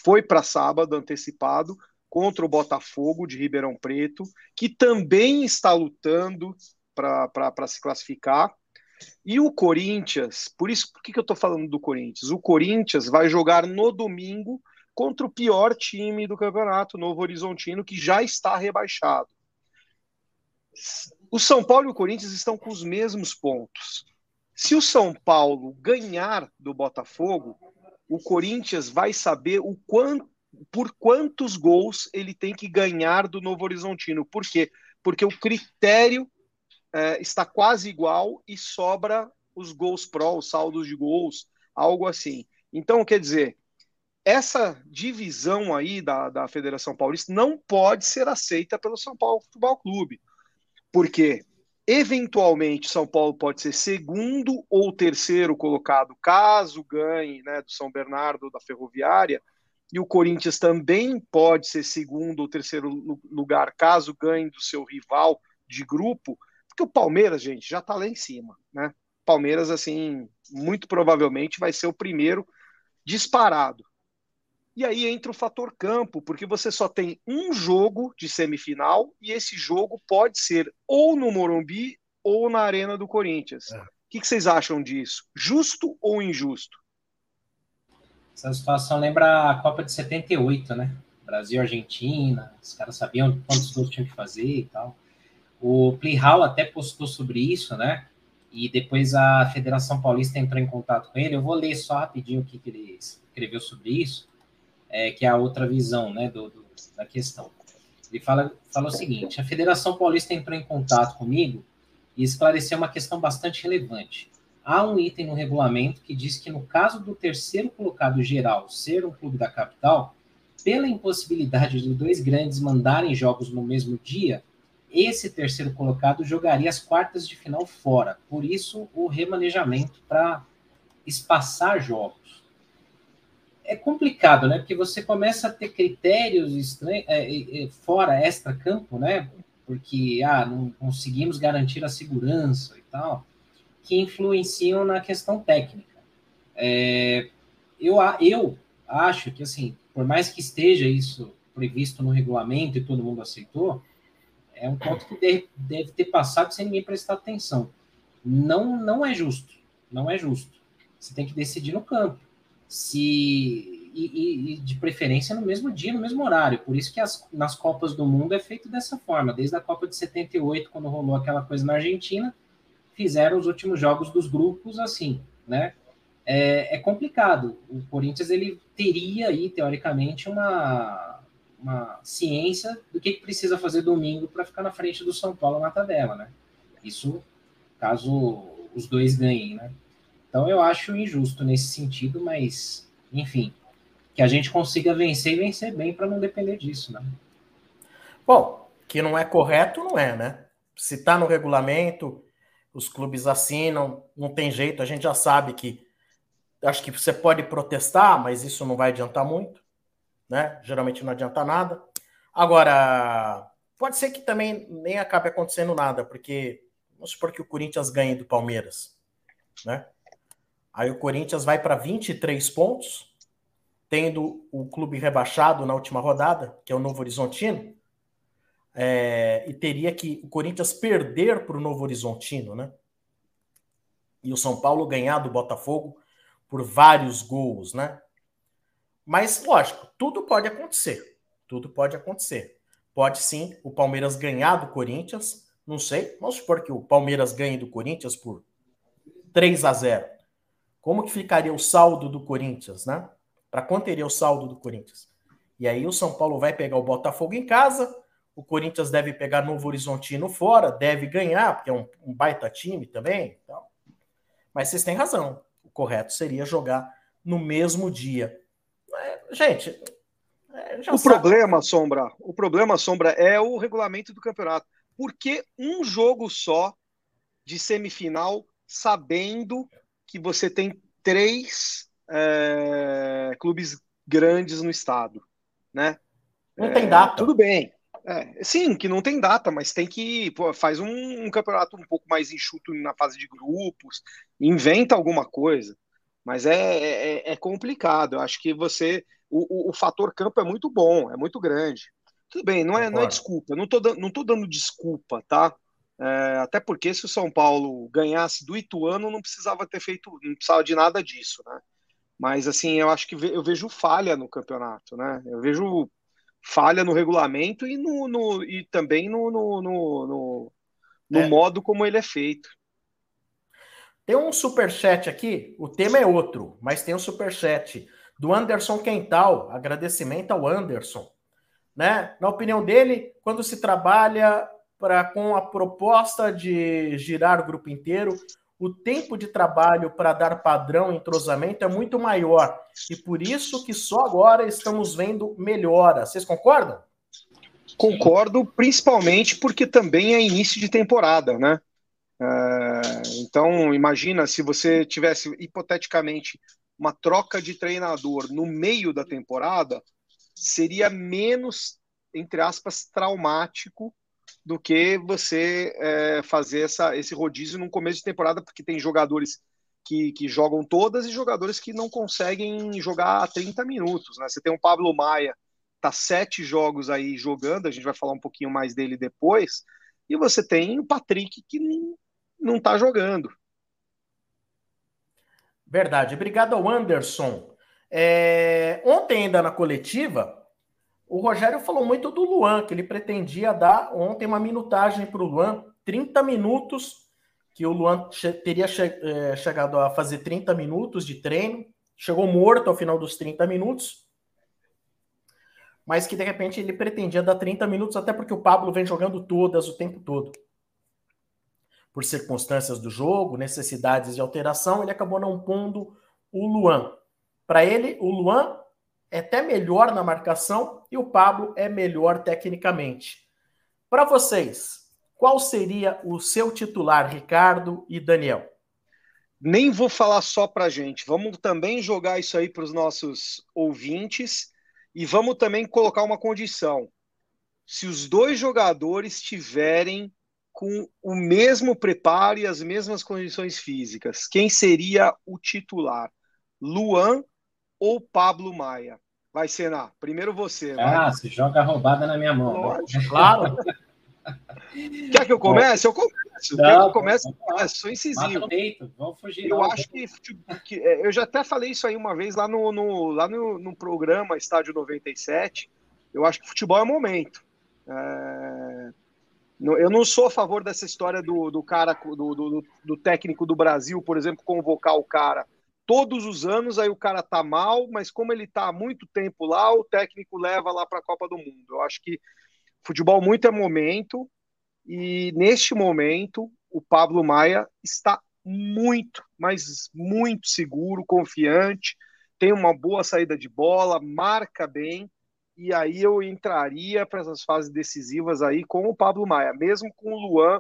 foi para sábado antecipado contra o Botafogo de Ribeirão Preto, que também está lutando para se classificar. E o Corinthians, por isso, por que, que eu estou falando do Corinthians? O Corinthians vai jogar no domingo contra o pior time do campeonato, Novo Horizontino, que já está rebaixado. O São Paulo e o Corinthians estão com os mesmos pontos. Se o São Paulo ganhar do Botafogo, o Corinthians vai saber o quanto, por quantos gols ele tem que ganhar do Novo Horizontino. Por quê? Porque o critério é, está quase igual e sobra os gols pró, os saldos de gols, algo assim. Então, quer dizer, essa divisão aí da, da Federação Paulista não pode ser aceita pelo São Paulo Futebol Clube. Porque eventualmente São Paulo pode ser segundo ou terceiro colocado, caso ganhe né, do São Bernardo da Ferroviária, e o Corinthians também pode ser segundo ou terceiro lugar, caso ganhe do seu rival de grupo, porque o Palmeiras, gente, já está lá em cima, né? Palmeiras, assim, muito provavelmente vai ser o primeiro disparado. E aí entra o fator campo, porque você só tem um jogo de semifinal e esse jogo pode ser ou no Morumbi ou na Arena do Corinthians. É. O que, que vocês acham disso? Justo ou injusto? Essa situação lembra a Copa de 78, né? Brasil Argentina, os caras sabiam quantos gols tinham que fazer e tal. O Plihal até postou sobre isso, né? E depois a Federação Paulista entrou em contato com ele. Eu vou ler só rapidinho o que, que ele escreveu sobre isso é, que é a outra visão né, do, do, da questão. Ele fala, fala o seguinte: a Federação Paulista entrou em contato comigo e esclareceu uma questão bastante relevante. Há um item no regulamento que diz que, no caso do terceiro colocado geral ser um clube da capital, pela impossibilidade de dois grandes mandarem jogos no mesmo dia, esse terceiro colocado jogaria as quartas de final fora. Por isso, o remanejamento para espaçar jogos é complicado, né? Porque você começa a ter critérios estranhos, é, é, fora extra-campo, né? Porque ah, não conseguimos garantir a segurança e tal, que influenciam na questão técnica. É, eu, eu acho que, assim, por mais que esteja isso previsto no regulamento e todo mundo aceitou, é um ponto que deve, deve ter passado sem ninguém prestar atenção. Não, não é justo. Não é justo. Você tem que decidir no campo se e, e, de preferência no mesmo dia, no mesmo horário. Por isso que as, nas Copas do Mundo é feito dessa forma. Desde a Copa de 78, quando rolou aquela coisa na Argentina, fizeram os últimos jogos dos grupos assim, né? É, é complicado. O Corinthians ele teria aí teoricamente uma, uma ciência do que, que precisa fazer domingo para ficar na frente do São Paulo na tabela, né? Isso caso os dois ganhem, né? Então eu acho injusto nesse sentido, mas enfim, que a gente consiga vencer e vencer bem para não depender disso, né? Bom, que não é correto, não é, né? Se está no regulamento, os clubes assinam, não tem jeito, a gente já sabe que acho que você pode protestar, mas isso não vai adiantar muito, né? Geralmente não adianta nada. Agora, pode ser que também nem acabe acontecendo nada, porque vamos supor que o Corinthians ganhe do Palmeiras, né? Aí o Corinthians vai para 23 pontos, tendo o clube rebaixado na última rodada, que é o Novo Horizontino, é, e teria que o Corinthians perder para o Novo Horizontino, né? E o São Paulo ganhar do Botafogo por vários gols, né? Mas, lógico, tudo pode acontecer. Tudo pode acontecer. Pode sim o Palmeiras ganhar do Corinthians, não sei. Vamos supor que o Palmeiras ganhe do Corinthians por 3 a 0 como que ficaria o saldo do Corinthians, né? Para quanto teria o saldo do Corinthians? E aí o São Paulo vai pegar o Botafogo em casa, o Corinthians deve pegar Novo Horizontino fora, deve ganhar, porque é um, um baita time também. Então. Mas vocês têm razão. O correto seria jogar no mesmo dia. É, gente, é, o sabe. problema, Sombra, o problema, Sombra, é o regulamento do campeonato. Porque um jogo só de semifinal sabendo que você tem três é, clubes grandes no estado, né? Não tem data. É, tudo bem. É, sim, que não tem data, mas tem que pô, faz um, um, campeonato um pouco mais enxuto na fase de grupos, inventa alguma coisa. Mas é, é, é complicado. Eu acho que você o, o, o, fator campo é muito bom, é muito grande. Tudo bem, não é, não é desculpa. Não tô, não tô dando desculpa, tá? É, até porque se o São Paulo ganhasse do Ituano, não precisava ter feito, não precisava de nada disso, né? Mas assim, eu acho que eu vejo falha no campeonato, né? Eu vejo falha no regulamento e, no, no e também no, no, no, no é. modo como ele é feito. Tem um super chat aqui, o tema é outro, mas tem um super chat do Anderson Quental. Agradecimento ao Anderson. Né? Na opinião dele, quando se trabalha para com a proposta de girar o grupo inteiro, o tempo de trabalho para dar padrão e entrosamento é muito maior. E por isso que só agora estamos vendo melhora. Vocês concordam? Concordo, principalmente porque também é início de temporada, né? É, então, imagina se você tivesse, hipoteticamente, uma troca de treinador no meio da temporada, seria menos, entre aspas, traumático do que você é, fazer essa, esse rodízio no começo de temporada, porque tem jogadores que, que jogam todas e jogadores que não conseguem jogar 30 minutos. Né? Você tem o Pablo Maia, tá sete jogos aí jogando, a gente vai falar um pouquinho mais dele depois, e você tem o Patrick que não, não tá jogando. Verdade. Obrigado ao Anderson. É... Ontem, ainda na coletiva, o Rogério falou muito do Luan, que ele pretendia dar ontem uma minutagem para o Luan, 30 minutos, que o Luan che teria che é, chegado a fazer 30 minutos de treino, chegou morto ao final dos 30 minutos, mas que de repente ele pretendia dar 30 minutos, até porque o Pablo vem jogando todas o tempo todo. Por circunstâncias do jogo, necessidades de alteração, ele acabou não pondo o Luan. Para ele, o Luan é até melhor na marcação e o Pablo é melhor tecnicamente. Para vocês, qual seria o seu titular, Ricardo e Daniel? Nem vou falar só para gente, vamos também jogar isso aí para os nossos ouvintes e vamos também colocar uma condição. Se os dois jogadores tiverem com o mesmo preparo e as mesmas condições físicas, quem seria o titular? Luan ou Pablo Maia? Vai, Senna. Primeiro você. Ah, vai. se joga roubada na minha mão. Lógico, claro. Quer que eu comece? Eu começo. Não, Quer que eu comece? Eu começo. Sou incisivo. Vamos fugir. Eu não. acho que, que, é, Eu já até falei isso aí uma vez lá no, no lá no, no, programa Estádio 97. Eu acho que futebol é momento. É... Eu não sou a favor dessa história do, do cara, do, do, do técnico do Brasil, por exemplo, convocar o cara todos os anos, aí o cara tá mal, mas como ele tá há muito tempo lá, o técnico leva lá para a Copa do Mundo. Eu acho que futebol muito é momento, e neste momento o Pablo Maia está muito, mas muito seguro, confiante, tem uma boa saída de bola, marca bem, e aí eu entraria para essas fases decisivas aí com o Pablo Maia, mesmo com o Luan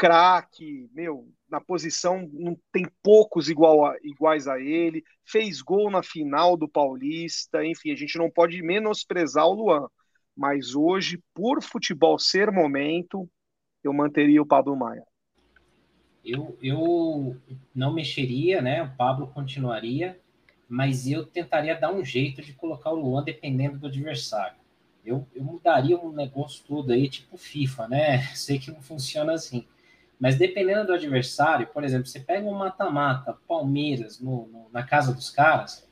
craque, meu, na posição, não tem poucos igual a, iguais a ele, fez gol na final do Paulista, enfim, a gente não pode menosprezar o Luan, mas hoje, por futebol ser momento, eu manteria o Pablo Maia. Eu, eu não mexeria, né? O Pablo continuaria, mas eu tentaria dar um jeito de colocar o Luan dependendo do adversário. Eu, eu mudaria um negócio todo aí, tipo FIFA, né? Sei que não funciona assim mas dependendo do adversário, por exemplo, você pega um mata-mata, Palmeiras, no, no, na casa dos caras,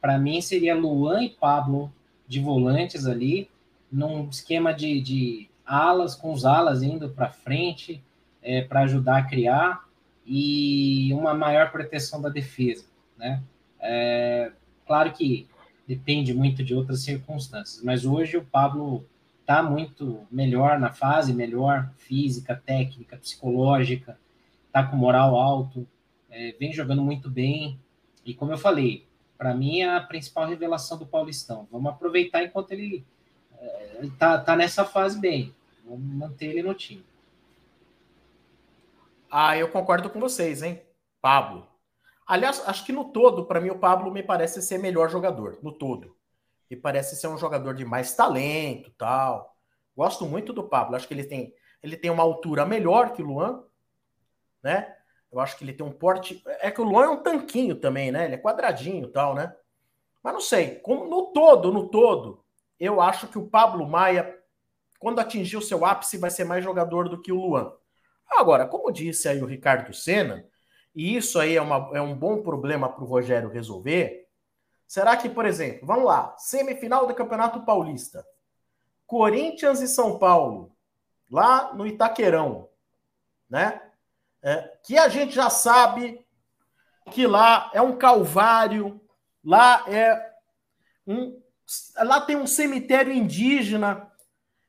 para mim seria Luan e Pablo de volantes ali, num esquema de, de alas, com os alas indo para frente, é, para ajudar a criar, e uma maior proteção da defesa. Né? É, claro que depende muito de outras circunstâncias, mas hoje o Pablo está muito melhor na fase, melhor física, técnica, psicológica, está com moral alto, é, vem jogando muito bem. E como eu falei, para mim é a principal revelação do Paulistão. Vamos aproveitar enquanto ele está é, tá nessa fase bem. Vamos manter ele no time. Ah, eu concordo com vocês, hein? Pablo. Aliás, acho que no todo, para mim, o Pablo me parece ser melhor jogador, no todo. E parece ser um jogador de mais talento tal. Gosto muito do Pablo. Acho que ele tem, ele tem uma altura melhor que o Luan, né? Eu acho que ele tem um porte. É que o Luan é um tanquinho também, né? Ele é quadradinho tal, né? Mas não sei. Como no todo, no todo, eu acho que o Pablo Maia, quando atingir o seu ápice, vai ser mais jogador do que o Luan. Agora, como disse aí o Ricardo Senna, e isso aí é, uma, é um bom problema para o Rogério resolver. Será que, por exemplo, vamos lá, semifinal do Campeonato Paulista, Corinthians e São Paulo, lá no Itaquerão, né? É, que a gente já sabe que lá é um calvário, lá é um, lá tem um cemitério indígena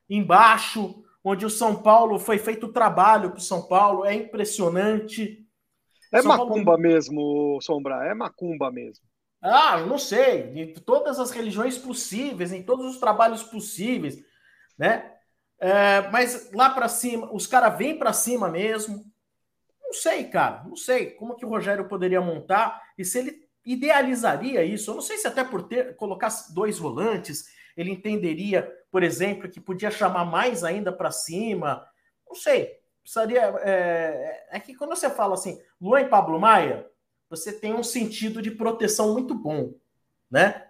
embaixo, onde o São Paulo foi feito trabalho para o São Paulo, é impressionante. É São macumba Paulo... mesmo, Sombra, é macumba mesmo. Ah, não sei, em todas as religiões possíveis, em todos os trabalhos possíveis, né? É, mas lá para cima, os caras vêm para cima mesmo. Não sei, cara, não sei como que o Rogério poderia montar e se ele idealizaria isso. Eu não sei se até por ter colocar dois volantes, ele entenderia, por exemplo, que podia chamar mais ainda para cima. Não sei, precisaria. É, é, que quando você fala assim, Luan e Pablo Maia, você tem um sentido de proteção muito bom, né?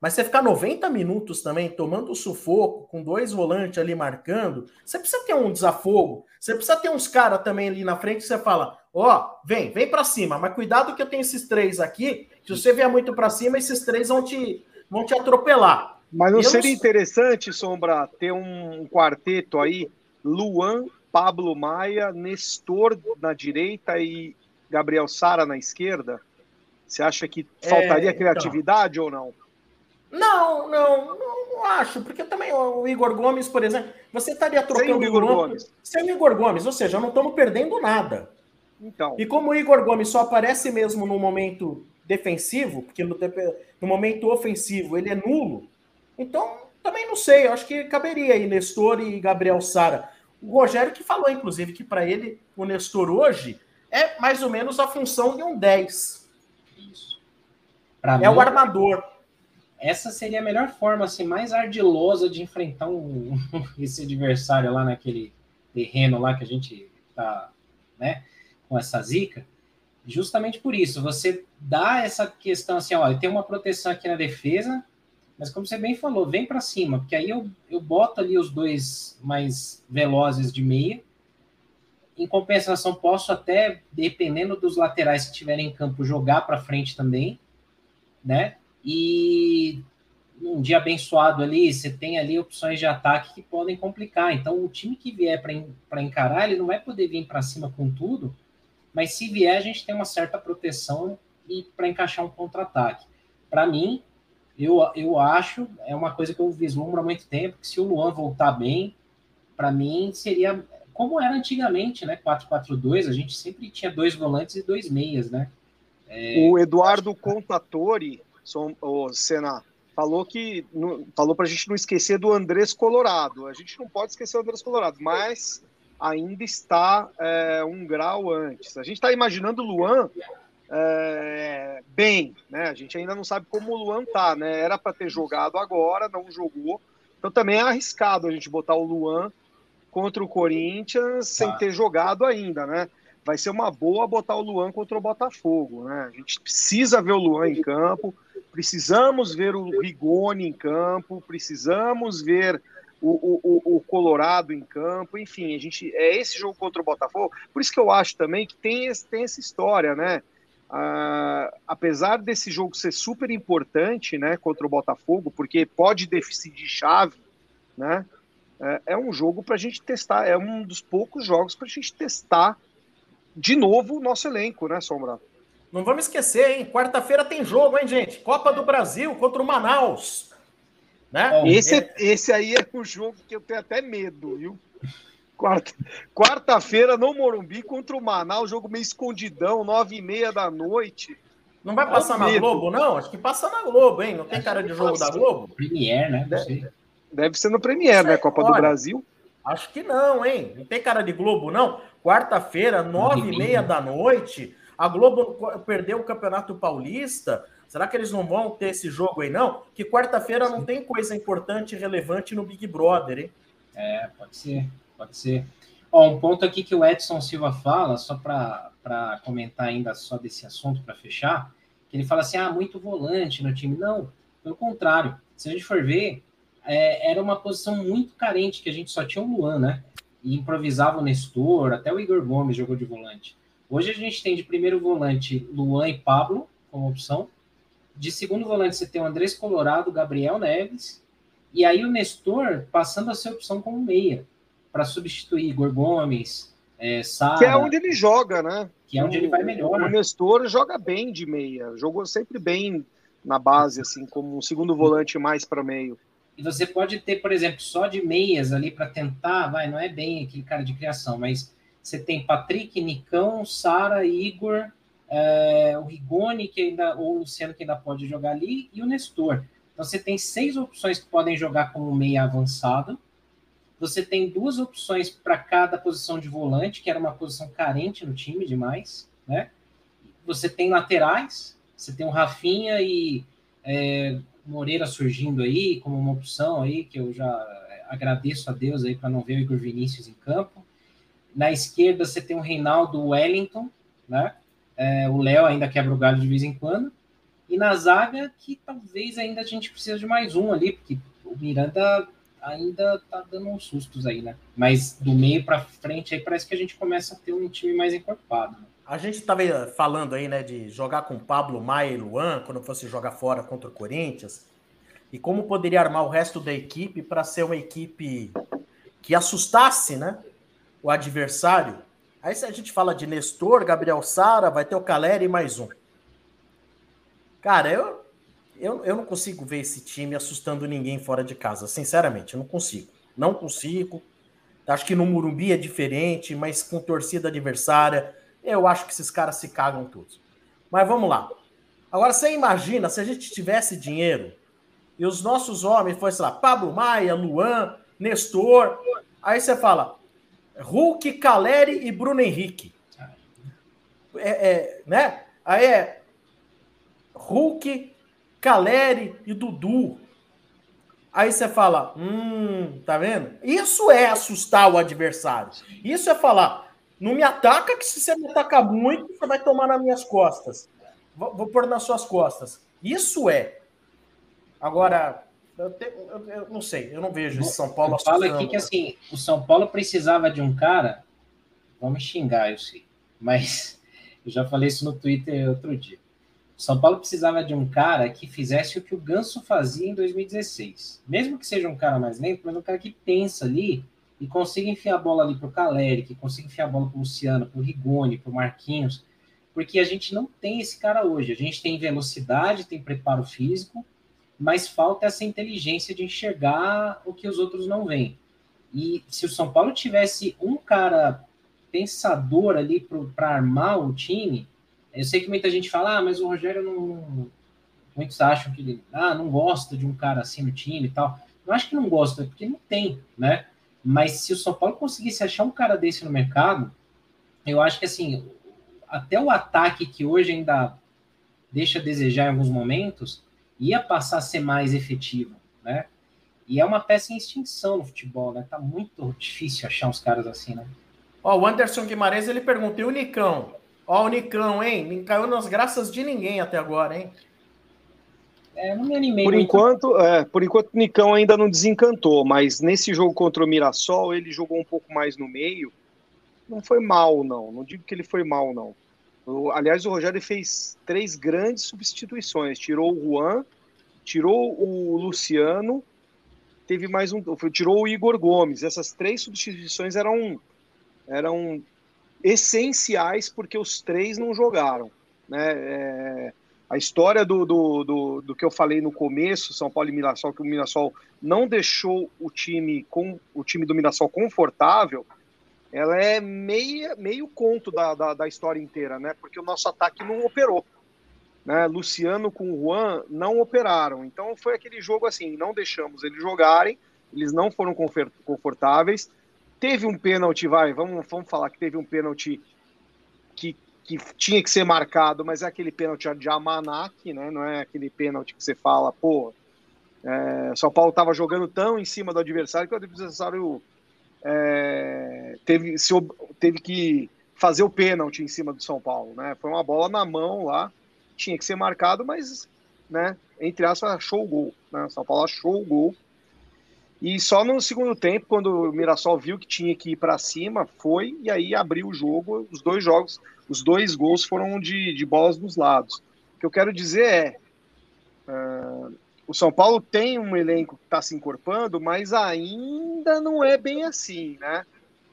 Mas você ficar 90 minutos também tomando sufoco, com dois volantes ali marcando, você precisa ter um desafogo. Você precisa ter uns caras também ali na frente que você fala: ó, oh, vem, vem para cima, mas cuidado que eu tenho esses três aqui. Se você vier muito para cima, esses três vão te, vão te atropelar. Mas não seria não... interessante, Sombra, ter um quarteto aí, Luan, Pablo Maia, Nestor na direita e Gabriel Sara na esquerda? Você acha que faltaria é, então. criatividade ou não? Não, não, não acho, porque também o Igor Gomes, por exemplo, você estaria trocando sem o Igor Gomes. Sem o Igor Gomes, ou seja, não estamos perdendo nada. Então. E como o Igor Gomes só aparece mesmo no momento defensivo, porque no, no momento ofensivo ele é nulo, então também não sei, eu acho que caberia aí Nestor e Gabriel Sara. O Rogério que falou, inclusive, que para ele o Nestor hoje é mais ou menos a função de um 10. Isso. Pra é mim, o armador. Essa seria a melhor forma, assim, mais ardilosa de enfrentar um, esse adversário lá naquele terreno lá que a gente tá, né, com essa zica. Justamente por isso, você dá essa questão assim, olha, tem uma proteção aqui na defesa, mas como você bem falou, vem para cima, porque aí eu, eu boto ali os dois mais velozes de meia. Em compensação, posso até, dependendo dos laterais que estiverem em campo, jogar para frente também, né? E um dia abençoado ali, você tem ali opções de ataque que podem complicar. Então, o time que vier para encarar, ele não vai poder vir para cima com tudo, mas se vier, a gente tem uma certa proteção e para encaixar um contra-ataque. Para mim, eu, eu acho, é uma coisa que eu vislumbro há muito tempo, que se o Luan voltar bem, para mim seria como era antigamente, né? 4-4-2, a gente sempre tinha dois volantes e dois meias, né? É, o Eduardo Contatori o Senna, falou que falou para a gente não esquecer do Andrés Colorado. A gente não pode esquecer o Andrés Colorado, mas ainda está é, um grau antes. A gente está imaginando o Luan é, bem, né? A gente ainda não sabe como o Luan tá, né? Era para ter jogado agora, não jogou. Então também é arriscado a gente botar o Luan contra o Corinthians sem tá. ter jogado ainda, né? Vai ser uma boa botar o Luan contra o Botafogo, né? A gente precisa ver o Luan em campo precisamos ver o Rigoni em campo, precisamos ver o, o, o, Colorado em campo, enfim, a gente é esse jogo contra o Botafogo. Por isso que eu acho também que tem, tem essa história, né? Ah, apesar desse jogo ser super importante, né, contra o Botafogo, porque pode decidir chave, né? É, é um jogo para a gente testar, é um dos poucos jogos para a gente testar de novo o nosso elenco, né, Sombra? Não vamos esquecer, hein? Quarta-feira tem jogo, hein, gente? Copa do Brasil contra o Manaus. Né? Esse, é, esse aí é um jogo que eu tenho até medo, viu? Quarta, quarta-feira no Morumbi contra o Manaus, jogo meio escondidão, nove e meia da noite. Não vai passar na Globo, não? Acho que passa na Globo, hein? Não tem cara de jogo da Globo? Premier, né? Deve, deve ser no Premier, né? Copa Olha, do Brasil. Acho que não, hein? Não tem cara de Globo, não. Quarta-feira, nove e meia da noite, a Globo perdeu o Campeonato Paulista. Será que eles não vão ter esse jogo aí, não? Que quarta-feira não tem coisa importante e relevante no Big Brother, hein? É, pode ser, pode ser. Ó, um ponto aqui que o Edson Silva fala, só para comentar ainda só desse assunto, para fechar, que ele fala assim, ah, muito volante no time. Não, pelo contrário. Se a gente for ver, é, era uma posição muito carente, que a gente só tinha o Luan, né? E improvisava o Nestor, até o Igor Gomes jogou de volante. Hoje a gente tem de primeiro volante Luan e Pablo como opção. De segundo volante você tem o Andrés Colorado, Gabriel Neves. E aí o Nestor passando a ser opção como meia para substituir Igor Gomes, é, Sara. Que é onde ele joga, né? Que é onde o, ele vai melhor. O Nestor joga bem de meia, jogou sempre bem na base, assim, como um segundo volante mais para meio. E você pode ter, por exemplo, só de meias ali para tentar, vai, não é bem aquele cara de criação, mas você tem Patrick, Nicão, Sara, Igor, é, o Rigoni, que ainda, ou o Luciano, que ainda pode jogar ali, e o Nestor. Então você tem seis opções que podem jogar como meia avançado você tem duas opções para cada posição de volante, que era uma posição carente no time demais, né? Você tem laterais, você tem o Rafinha e é, Moreira surgindo aí como uma opção aí, que eu já agradeço a Deus aí para não ver o Igor Vinícius em campo. Na esquerda você tem o Reinaldo Wellington, né? É, o Léo ainda quebra o galho de vez em quando. E na zaga, que talvez ainda a gente precisa de mais um ali, porque o Miranda ainda tá dando uns sustos aí, né? Mas do meio para frente aí parece que a gente começa a ter um time mais encorpado. Né? A gente estava falando aí, né, de jogar com Pablo Maia e Luan quando fosse jogar fora contra o Corinthians. E como poderia armar o resto da equipe para ser uma equipe que assustasse, né, o adversário. Aí se a gente fala de Nestor, Gabriel Sara, vai ter o Caleri e mais um. Cara, eu eu, eu não consigo ver esse time assustando ninguém fora de casa, sinceramente, eu não consigo. Não consigo. Acho que no Murumbi é diferente, mas com torcida adversária, eu acho que esses caras se cagam todos. Mas vamos lá. Agora, você imagina se a gente tivesse dinheiro e os nossos homens fossem lá, Pablo Maia, Luan, Nestor. Aí você fala, Hulk, Caleri e Bruno Henrique. É, é, né? Aí é Hulk, Caleri e Dudu. Aí você fala, hum, tá vendo? Isso é assustar o adversário. Isso é falar, não me ataca, que se você me atacar muito, você vai tomar nas minhas costas. Vou, vou pôr nas suas costas. Isso é. Agora, eu, te, eu, eu não sei, eu não vejo esse São Paulo assustando. Fala aqui que assim, o São Paulo precisava de um cara, vamos xingar, eu sei, mas eu já falei isso no Twitter outro dia. São Paulo precisava de um cara que fizesse o que o Ganso fazia em 2016. Mesmo que seja um cara mais lento, mas um cara que pensa ali e consiga enfiar a bola ali para o Caleri, que consiga enfiar a bola para o Luciano, para o Rigoni, para o Marquinhos, porque a gente não tem esse cara hoje. A gente tem velocidade, tem preparo físico, mas falta essa inteligência de enxergar o que os outros não veem. E se o São Paulo tivesse um cara pensador ali para armar o time, eu sei que muita gente fala, ah, mas o Rogério não. Muitos acham que ele ah, não gosta de um cara assim no time e tal. Eu acho que não gosta, porque não tem, né? Mas se o São Paulo conseguisse achar um cara desse no mercado, eu acho que assim, até o ataque que hoje ainda deixa a desejar em alguns momentos, ia passar a ser mais efetivo, né? E é uma peça em extinção no futebol, né? Tá muito difícil achar uns caras assim, né? Ó, o Anderson Guimarães, ele perguntou, e o Nicão? Ó, o Nicão, hein? Não caiu nas graças de ninguém até agora, hein? É, não me animei por muito. enquanto, é, por enquanto o Nicão ainda não desencantou, mas nesse jogo contra o Mirassol ele jogou um pouco mais no meio. Não foi mal, não. Não digo que ele foi mal, não. O, aliás, o Rogério fez três grandes substituições. Tirou o Juan, tirou o Luciano, teve mais um, tirou o Igor Gomes. Essas três substituições eram eram essenciais porque os três não jogaram. Né? É, a história do, do, do, do, que eu falei no começo, São Paulo e Mirassol, que o Mirassol não deixou o time com o time do Mirassol confortável, ela é meia, meio conto da, da, da história inteira, né? Porque o nosso ataque não operou. Né? Luciano com o Juan não operaram. Então foi aquele jogo assim, não deixamos eles jogarem, eles não foram confortáveis, teve um pênalti, vai, vamos, vamos falar que teve um pênalti que, que tinha que ser marcado, mas é aquele pênalti de Amanac, né? Não é aquele pênalti que você fala, pô, é, São Paulo estava jogando tão em cima do adversário que o adversário é, teve, se, teve que fazer o pênalti em cima do São Paulo, né? Foi uma bola na mão lá, tinha que ser marcado, mas, né, entre aspas, achou o gol, né? São Paulo achou o gol e só no segundo tempo, quando o Mirassol viu que tinha que ir para cima, foi e aí abriu o jogo. Os dois jogos, os dois gols foram de, de bolas dos lados. O que eu quero dizer é: uh, o São Paulo tem um elenco que está se encorpando, mas ainda não é bem assim, né?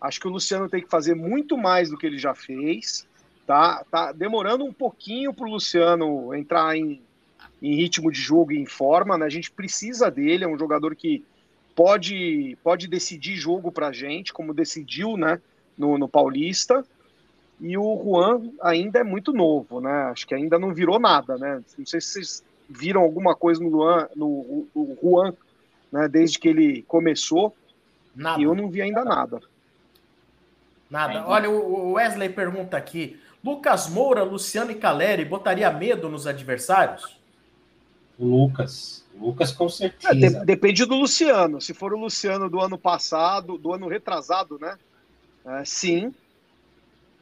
Acho que o Luciano tem que fazer muito mais do que ele já fez. Tá, tá demorando um pouquinho para o Luciano entrar em, em ritmo de jogo e em forma, né? A gente precisa dele, é um jogador que pode, pode decidir jogo para a gente, como decidiu né, no, no Paulista. E o Juan ainda é muito novo, né? Acho que ainda não virou nada, né? Não sei se vocês viram alguma coisa no, Luan, no, no Juan, né? Desde que ele começou. Nada. E eu não vi ainda nada. Nada. Olha, o Wesley pergunta aqui: Lucas Moura, Luciano e Caleri botaria medo nos adversários? Lucas. Lucas, com certeza. É, de, depende do Luciano. Se for o Luciano do ano passado, do ano retrasado, né? É, sim.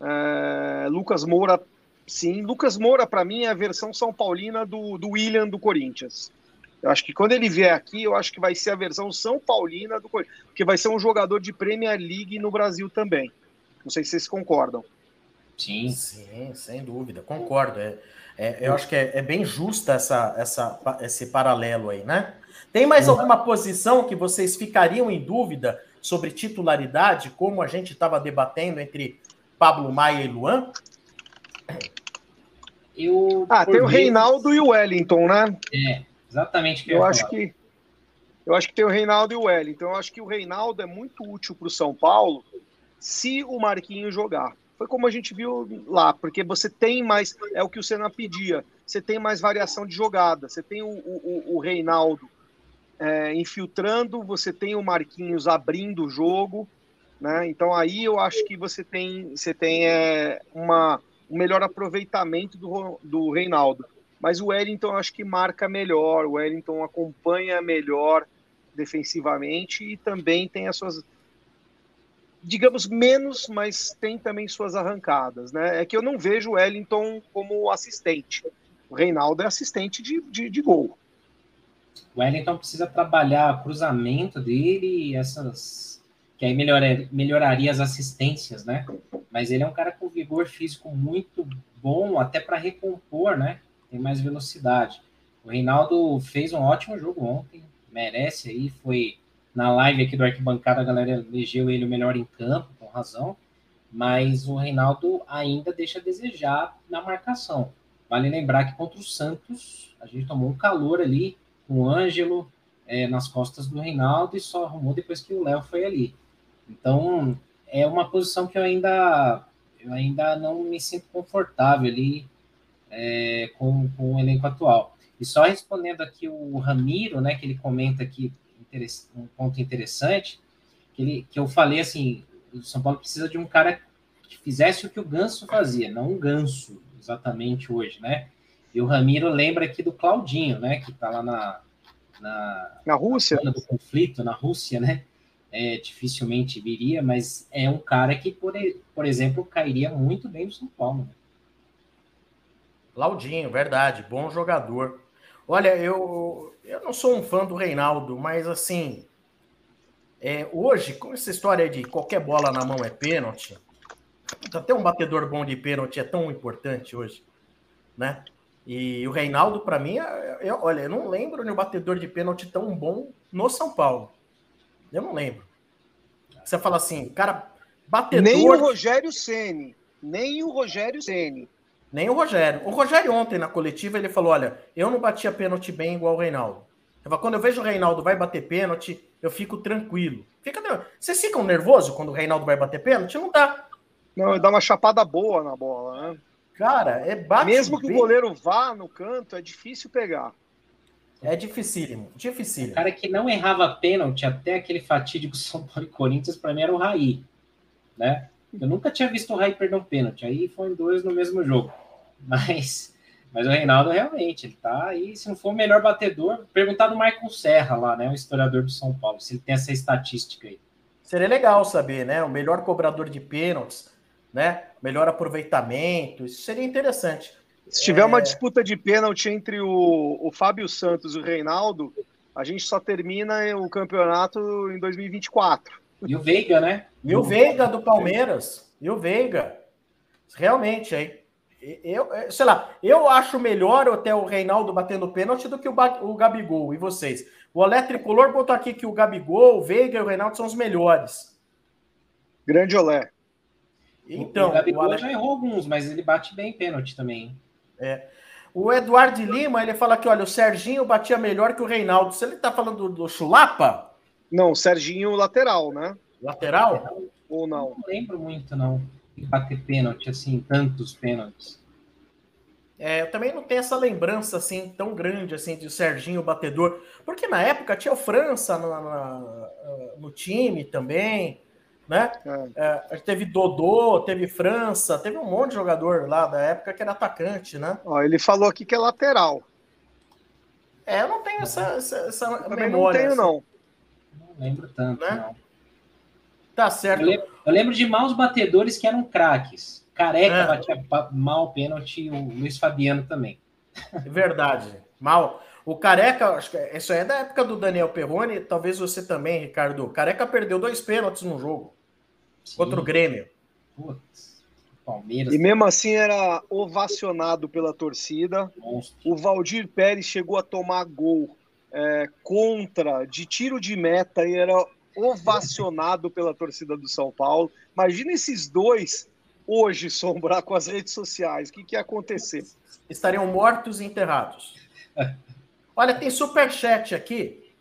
É, Lucas Moura, sim. Lucas Moura, para mim, é a versão São Paulina do, do William do Corinthians. Eu acho que quando ele vier aqui, eu acho que vai ser a versão São Paulina do Corinthians. Porque vai ser um jogador de Premier League no Brasil também. Não sei se vocês concordam. Sim. Sim, sem dúvida. Concordo. É, é, eu acho que é, é, bem justa essa, essa, esse paralelo aí, né? Tem mais uhum. alguma posição que vocês ficariam em dúvida sobre titularidade, como a gente estava debatendo entre Pablo Maia e Luan? Eu, ah, tem o Reinaldo e o Wellington, né? É, exatamente. Que eu, eu acho que eu acho que tem o Reinaldo e o Wellington. Eu acho que o Reinaldo é muito útil para o São Paulo se o Marquinho jogar foi como a gente viu lá, porque você tem mais, é o que o Senna pedia, você tem mais variação de jogada, você tem o, o, o Reinaldo é, infiltrando, você tem o Marquinhos abrindo o jogo, né? Então aí eu acho que você tem, você tem é, uma, um melhor aproveitamento do, do Reinaldo. Mas o Wellington eu acho que marca melhor, o Wellington acompanha melhor defensivamente e também tem as suas digamos, menos, mas tem também suas arrancadas, né? É que eu não vejo o Wellington como assistente. O Reinaldo é assistente de, de, de gol. O Wellington precisa trabalhar o cruzamento dele, essas. Que aí melhora, melhoraria as assistências, né? Mas ele é um cara com vigor físico muito bom, até para recompor, né? Tem mais velocidade. O Reinaldo fez um ótimo jogo ontem, merece aí, foi na live aqui do Arquibancada, a galera elegeu ele o melhor em campo, com razão, mas o Reinaldo ainda deixa a desejar na marcação. Vale lembrar que contra o Santos, a gente tomou um calor ali com o Ângelo é, nas costas do Reinaldo e só arrumou depois que o Léo foi ali. Então, é uma posição que eu ainda, eu ainda não me sinto confortável ali é, com, com o elenco atual. E só respondendo aqui o Ramiro, né, que ele comenta aqui um ponto interessante, que, ele, que eu falei assim, o São Paulo precisa de um cara que fizesse o que o Ganso fazia, não um Ganso exatamente hoje, né? E o Ramiro lembra aqui do Claudinho, né? Que está lá na, na, na Rússia. Na do conflito, na Rússia, né? É, dificilmente viria, mas é um cara que, por, por exemplo, cairia muito bem no São Paulo. Né? Claudinho, verdade, bom jogador. Olha, eu, eu não sou um fã do Reinaldo, mas assim, é, hoje, com essa história de qualquer bola na mão é pênalti, até um batedor bom de pênalti é tão importante hoje, né? E o Reinaldo, para mim, é, é, olha, eu não lembro de um batedor de pênalti tão bom no São Paulo. Eu não lembro. Você fala assim, cara, batedor. Nem o Rogério Ceni, nem o Rogério Ceni. Nem o Rogério. O Rogério ontem na coletiva ele falou: olha, eu não batia pênalti bem igual o Reinaldo. Eu quando eu vejo o Reinaldo vai bater pênalti, eu fico tranquilo. Fica, vocês ficam nervosos quando o Reinaldo vai bater pênalti? Não dá. Não, dá uma chapada boa na bola, né? Cara, é bate Mesmo que bem. o goleiro vá no canto, é difícil pegar. É dificílimo, dificílimo. O cara que não errava pênalti até aquele fatídico São Paulo e Corinthians, para mim era o Raí, né? Eu nunca tinha visto o Raí perder um pênalti, aí foi dois no mesmo jogo. Mas, mas o Reinaldo realmente, ele tá aí, se não for o melhor batedor, perguntar do Maicon Serra lá, né? O historiador do São Paulo, se ele tem essa estatística aí. Seria legal saber, né? O melhor cobrador de pênaltis, né? Melhor aproveitamento, isso seria interessante. Se tiver é... uma disputa de pênalti entre o, o Fábio Santos e o Reinaldo, a gente só termina o campeonato em 2024. E o Veiga, né? E o Veiga do Palmeiras. E o Veiga. Realmente, aí. Eu, sei lá, eu acho melhor até o Reinaldo batendo pênalti do que o, o Gabigol. E vocês? O Olé Tricolor botou aqui que o Gabigol, o Veiga e o Reinaldo são os melhores. Grande Olé. Então, o Gabigol o já errou alguns, mas ele bate bem pênalti também. É. O Eduardo Lima, ele fala que, olha, o Serginho batia melhor que o Reinaldo. Se ele tá falando do, do Chulapa? Não, o Serginho lateral, né? Lateral? Ou não? Não lembro muito, não. Bater pênalti, assim, tantos pênaltis. É, eu também não tenho essa lembrança assim tão grande assim de Serginho batedor, porque na época tinha o França no, no, no time também, né? É. É, teve Dodô, teve França, teve um monte de jogador lá da época que era atacante, né? Ó, ele falou aqui que é lateral. É, eu não tenho essa, essa, essa memória. Não tenho, assim. não. Não lembro tanto, né? não. Tá certo. Eu lembro, eu lembro de maus batedores que eram craques. Careca é. batia mal pênalti, o Luiz Fabiano também. Verdade. Mal. O Careca, acho que isso é da época do Daniel Perrone, talvez você também, Ricardo. O Careca perdeu dois pênaltis no jogo Sim. contra o Grêmio. Putz, Palmeiras. E mesmo assim era ovacionado pela torcida. Monstro. O Valdir Pérez chegou a tomar gol é, contra de tiro de meta e era ovacionado pela torcida do São Paulo. Imagina esses dois hoje, Sombra, com as redes sociais. O que, que ia acontecer? Estariam mortos e enterrados. Olha, tem superchat aqui,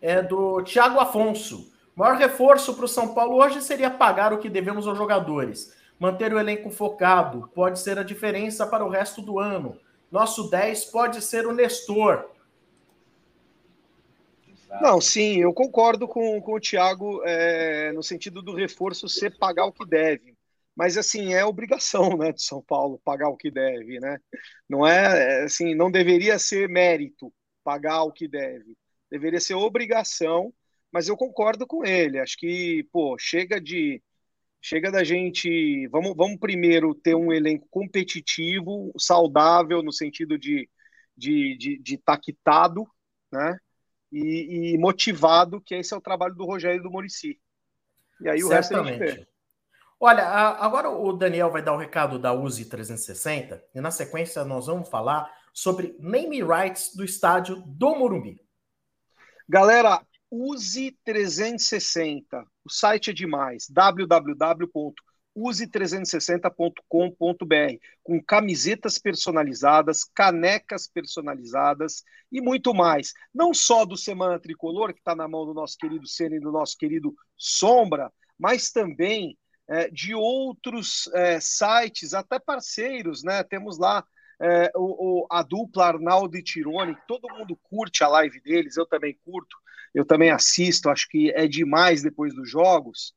é do Thiago Afonso. O maior reforço para o São Paulo hoje seria pagar o que devemos aos jogadores. Manter o elenco focado pode ser a diferença para o resto do ano. Nosso 10 pode ser o Nestor. Não, sim, eu concordo com, com o Thiago é, no sentido do reforço ser pagar o que deve. Mas assim, é obrigação né, de São Paulo pagar o que deve, né? Não é assim, não deveria ser mérito pagar o que deve. Deveria ser obrigação, mas eu concordo com ele. Acho que, pô, chega de chega da gente. Vamos, vamos primeiro ter um elenco competitivo, saudável, no sentido de, de, de, de taquitado, né? E, e, motivado, que esse é o trabalho do Rogério e do Murici. E aí o Certamente. resto a gente vê. Olha, agora o Daniel vai dar o recado da USE 360 e na sequência nós vamos falar sobre name rights do estádio do Morumbi. Galera, USE 360, o site é demais, www use360.com.br, com camisetas personalizadas, canecas personalizadas e muito mais. Não só do Semana Tricolor, que está na mão do nosso querido Senna e do nosso querido Sombra, mas também é, de outros é, sites, até parceiros, né? Temos lá é, o, o, a dupla Arnaldo e Tirone, todo mundo curte a live deles, eu também curto, eu também assisto, acho que é demais depois dos jogos.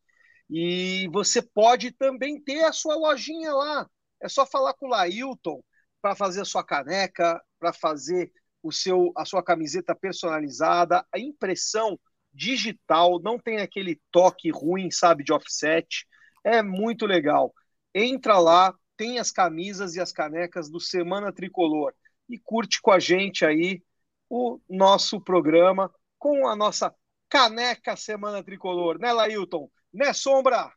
E você pode também ter a sua lojinha lá. É só falar com o Lailton para fazer a sua caneca, para fazer o seu, a sua camiseta personalizada, a impressão digital, não tem aquele toque ruim, sabe, de offset. É muito legal. Entra lá, tem as camisas e as canecas do Semana Tricolor e curte com a gente aí o nosso programa com a nossa caneca Semana Tricolor, né, Lailton? Né, Sombra?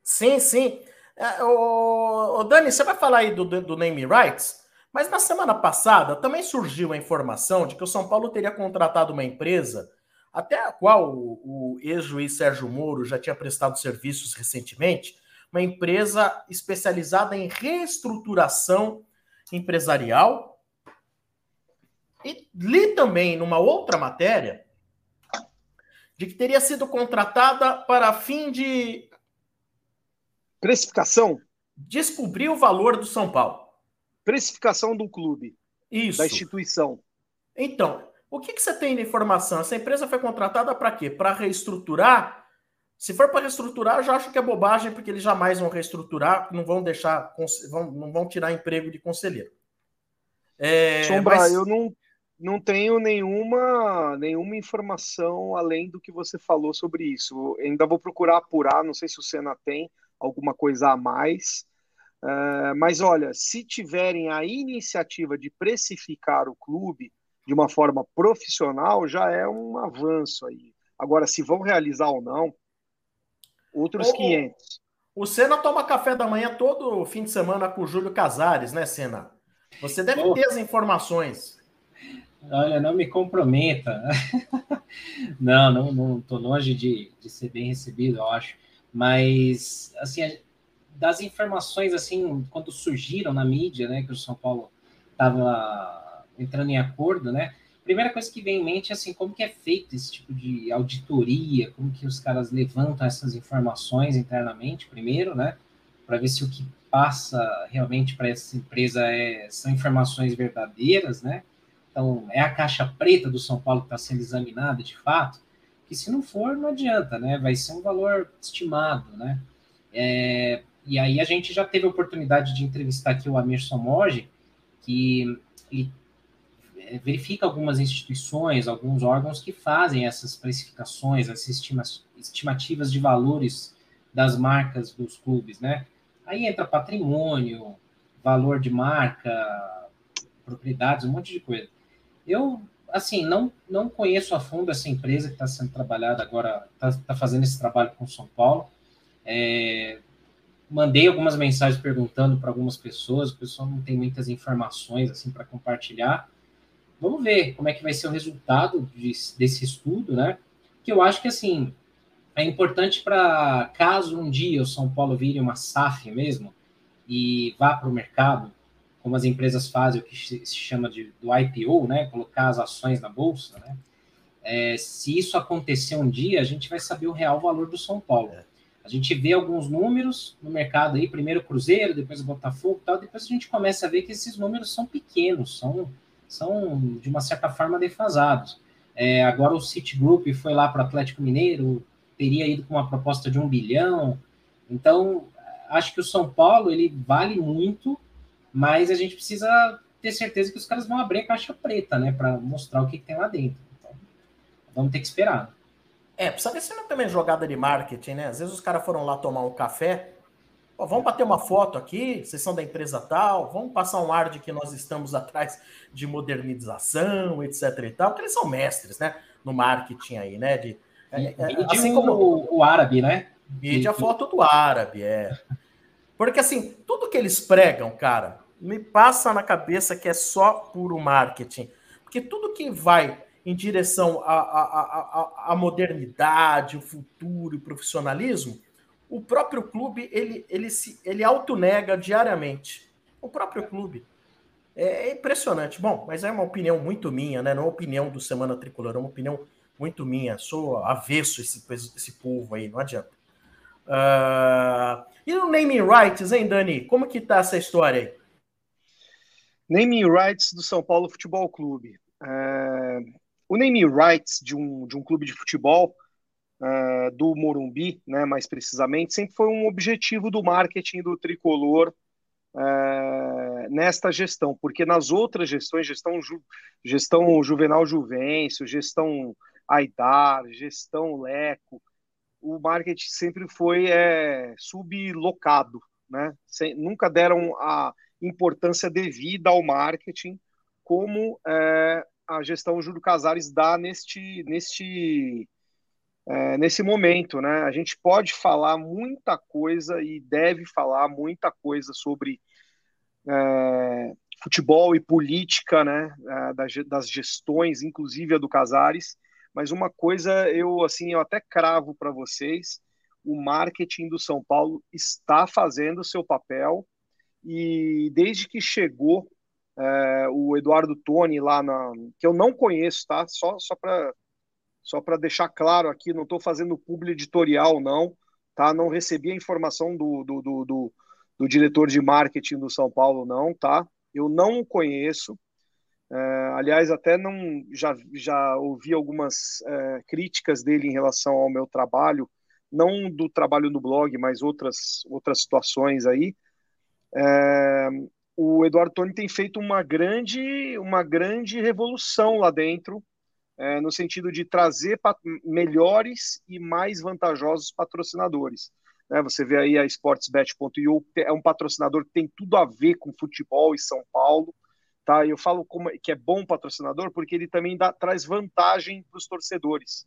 Sim, sim. É, o, o, Dani, você vai falar aí do, do name rights, mas na semana passada também surgiu a informação de que o São Paulo teria contratado uma empresa, até a qual o, o ex-juiz Sérgio Moro já tinha prestado serviços recentemente, uma empresa especializada em reestruturação empresarial. E li também numa outra matéria de que teria sido contratada para fim de precificação, descobrir o valor do São Paulo. Precificação do clube. Isso. Da instituição. Então, O que, que você tem de informação? Essa empresa foi contratada para quê? Para reestruturar? Se for para reestruturar, eu já acho que é bobagem, porque eles jamais vão reestruturar, não vão deixar, vão, não vão tirar emprego de conselheiro. É, Sombra, mas... eu não, não tenho nenhuma, nenhuma informação além do que você falou sobre isso. Eu ainda vou procurar apurar, não sei se o Senna tem alguma coisa a mais. Uh, mas olha, se tiverem a iniciativa de precificar o clube, de uma forma profissional já é um avanço aí. Agora, se vão realizar ou não, outros Ô, 500. O Senna toma café da manhã todo fim de semana com o Júlio Casares, né, Senna? Você deve Ô. ter as informações. Olha, não me comprometa. não, não, não tô longe de, de ser bem recebido, eu acho. Mas, assim, das informações, assim, quando surgiram na mídia, né, que o São Paulo estava entrando em acordo, né? Primeira coisa que vem em mente é assim, como que é feito esse tipo de auditoria, como que os caras levantam essas informações internamente, primeiro, né? Para ver se o que passa realmente para essa empresa é, são informações verdadeiras, né? Então, é a caixa preta do São Paulo que está sendo examinada de fato, que se não for, não adianta, né? Vai ser um valor estimado, né? É, e aí a gente já teve a oportunidade de entrevistar aqui o Amir Somoge, que ele é, verifica algumas instituições, alguns órgãos que fazem essas precificações, essas estimativas de valores das marcas dos clubes, né? Aí entra patrimônio, valor de marca, propriedades, um monte de coisa. Eu, assim, não, não conheço a fundo essa empresa que está sendo trabalhada agora, está tá fazendo esse trabalho com São Paulo. É, mandei algumas mensagens perguntando para algumas pessoas, o pessoal não tem muitas informações assim para compartilhar. Vamos ver como é que vai ser o resultado de, desse estudo, né? Que eu acho que assim é importante para caso um dia o São Paulo vire uma SAF mesmo e vá para o mercado, como as empresas fazem o que se chama de do IPO, né? Colocar as ações na bolsa, né? É, se isso acontecer um dia, a gente vai saber o real valor do São Paulo. É. A gente vê alguns números no mercado aí, primeiro o Cruzeiro, depois o Botafogo, tal, depois a gente começa a ver que esses números são pequenos, são são de uma certa forma defasados. É, agora o Citigroup foi lá para o Atlético Mineiro, teria ido com uma proposta de um bilhão. Então, acho que o São Paulo ele vale muito, mas a gente precisa ter certeza que os caras vão abrir a caixa preta, né, para mostrar o que, que, tem lá dentro. Então, vamos ter que esperar. É, precisa ver se não também jogada de marketing, né? Às vezes os caras foram lá tomar um café, vamos bater uma foto aqui, vocês são da empresa tal, vamos passar um ar de que nós estamos atrás de modernização, etc e tal, porque eles são mestres, né, no marketing aí, né, de, é, é, assim como o, o, árabe, né? Vídeo a foto do árabe, é. Porque assim, tudo que eles pregam, cara, me passa na cabeça que é só puro marketing. Porque tudo que vai em direção à modernidade, o futuro, o profissionalismo, o próprio clube ele, ele se ele autonega diariamente. O próprio clube. É, é impressionante. Bom, mas é uma opinião muito minha, né? Não é uma opinião do Semana Tricolor, é uma opinião muito minha. Sou avesso esse, esse povo aí, não adianta. Uh... E no naming rights, hein, Dani? Como que tá essa história aí? Naming rights do São Paulo Futebol Clube. Uh... O naming rights de um, de um clube de futebol uh, do Morumbi, né, mais precisamente, sempre foi um objetivo do marketing do tricolor uh, nesta gestão, porque nas outras gestões, gestão, ju, gestão Juvenal Juvencio, gestão Aidar, gestão Leco, o marketing sempre foi é, sublocado, né? Sem, nunca deram a importância devida ao marketing como é, a gestão Júlio Casares dá neste, neste é, nesse momento, né? A gente pode falar muita coisa e deve falar muita coisa sobre é, futebol e política, né? Das gestões, inclusive a do Casares. Mas uma coisa eu assim eu até cravo para vocês: o marketing do São Paulo está fazendo o seu papel e desde que chegou é, o Eduardo Toni lá na que eu não conheço, tá? Só só para só para deixar claro aqui, não estou fazendo publi editorial, não, tá? Não recebi a informação do, do, do, do, do diretor de marketing do São Paulo, não, tá? Eu não o conheço. É, aliás, até não já, já ouvi algumas é, críticas dele em relação ao meu trabalho, não do trabalho no blog, mas outras, outras situações aí. É, o Eduardo Toni tem feito uma grande, uma grande revolução lá dentro, é, no sentido de trazer melhores e mais vantajosos patrocinadores. Né? Você vê aí a sportsbet.io, é um patrocinador que tem tudo a ver com futebol e São Paulo. Tá? Eu falo como, que é bom patrocinador porque ele também dá, traz vantagem para os torcedores.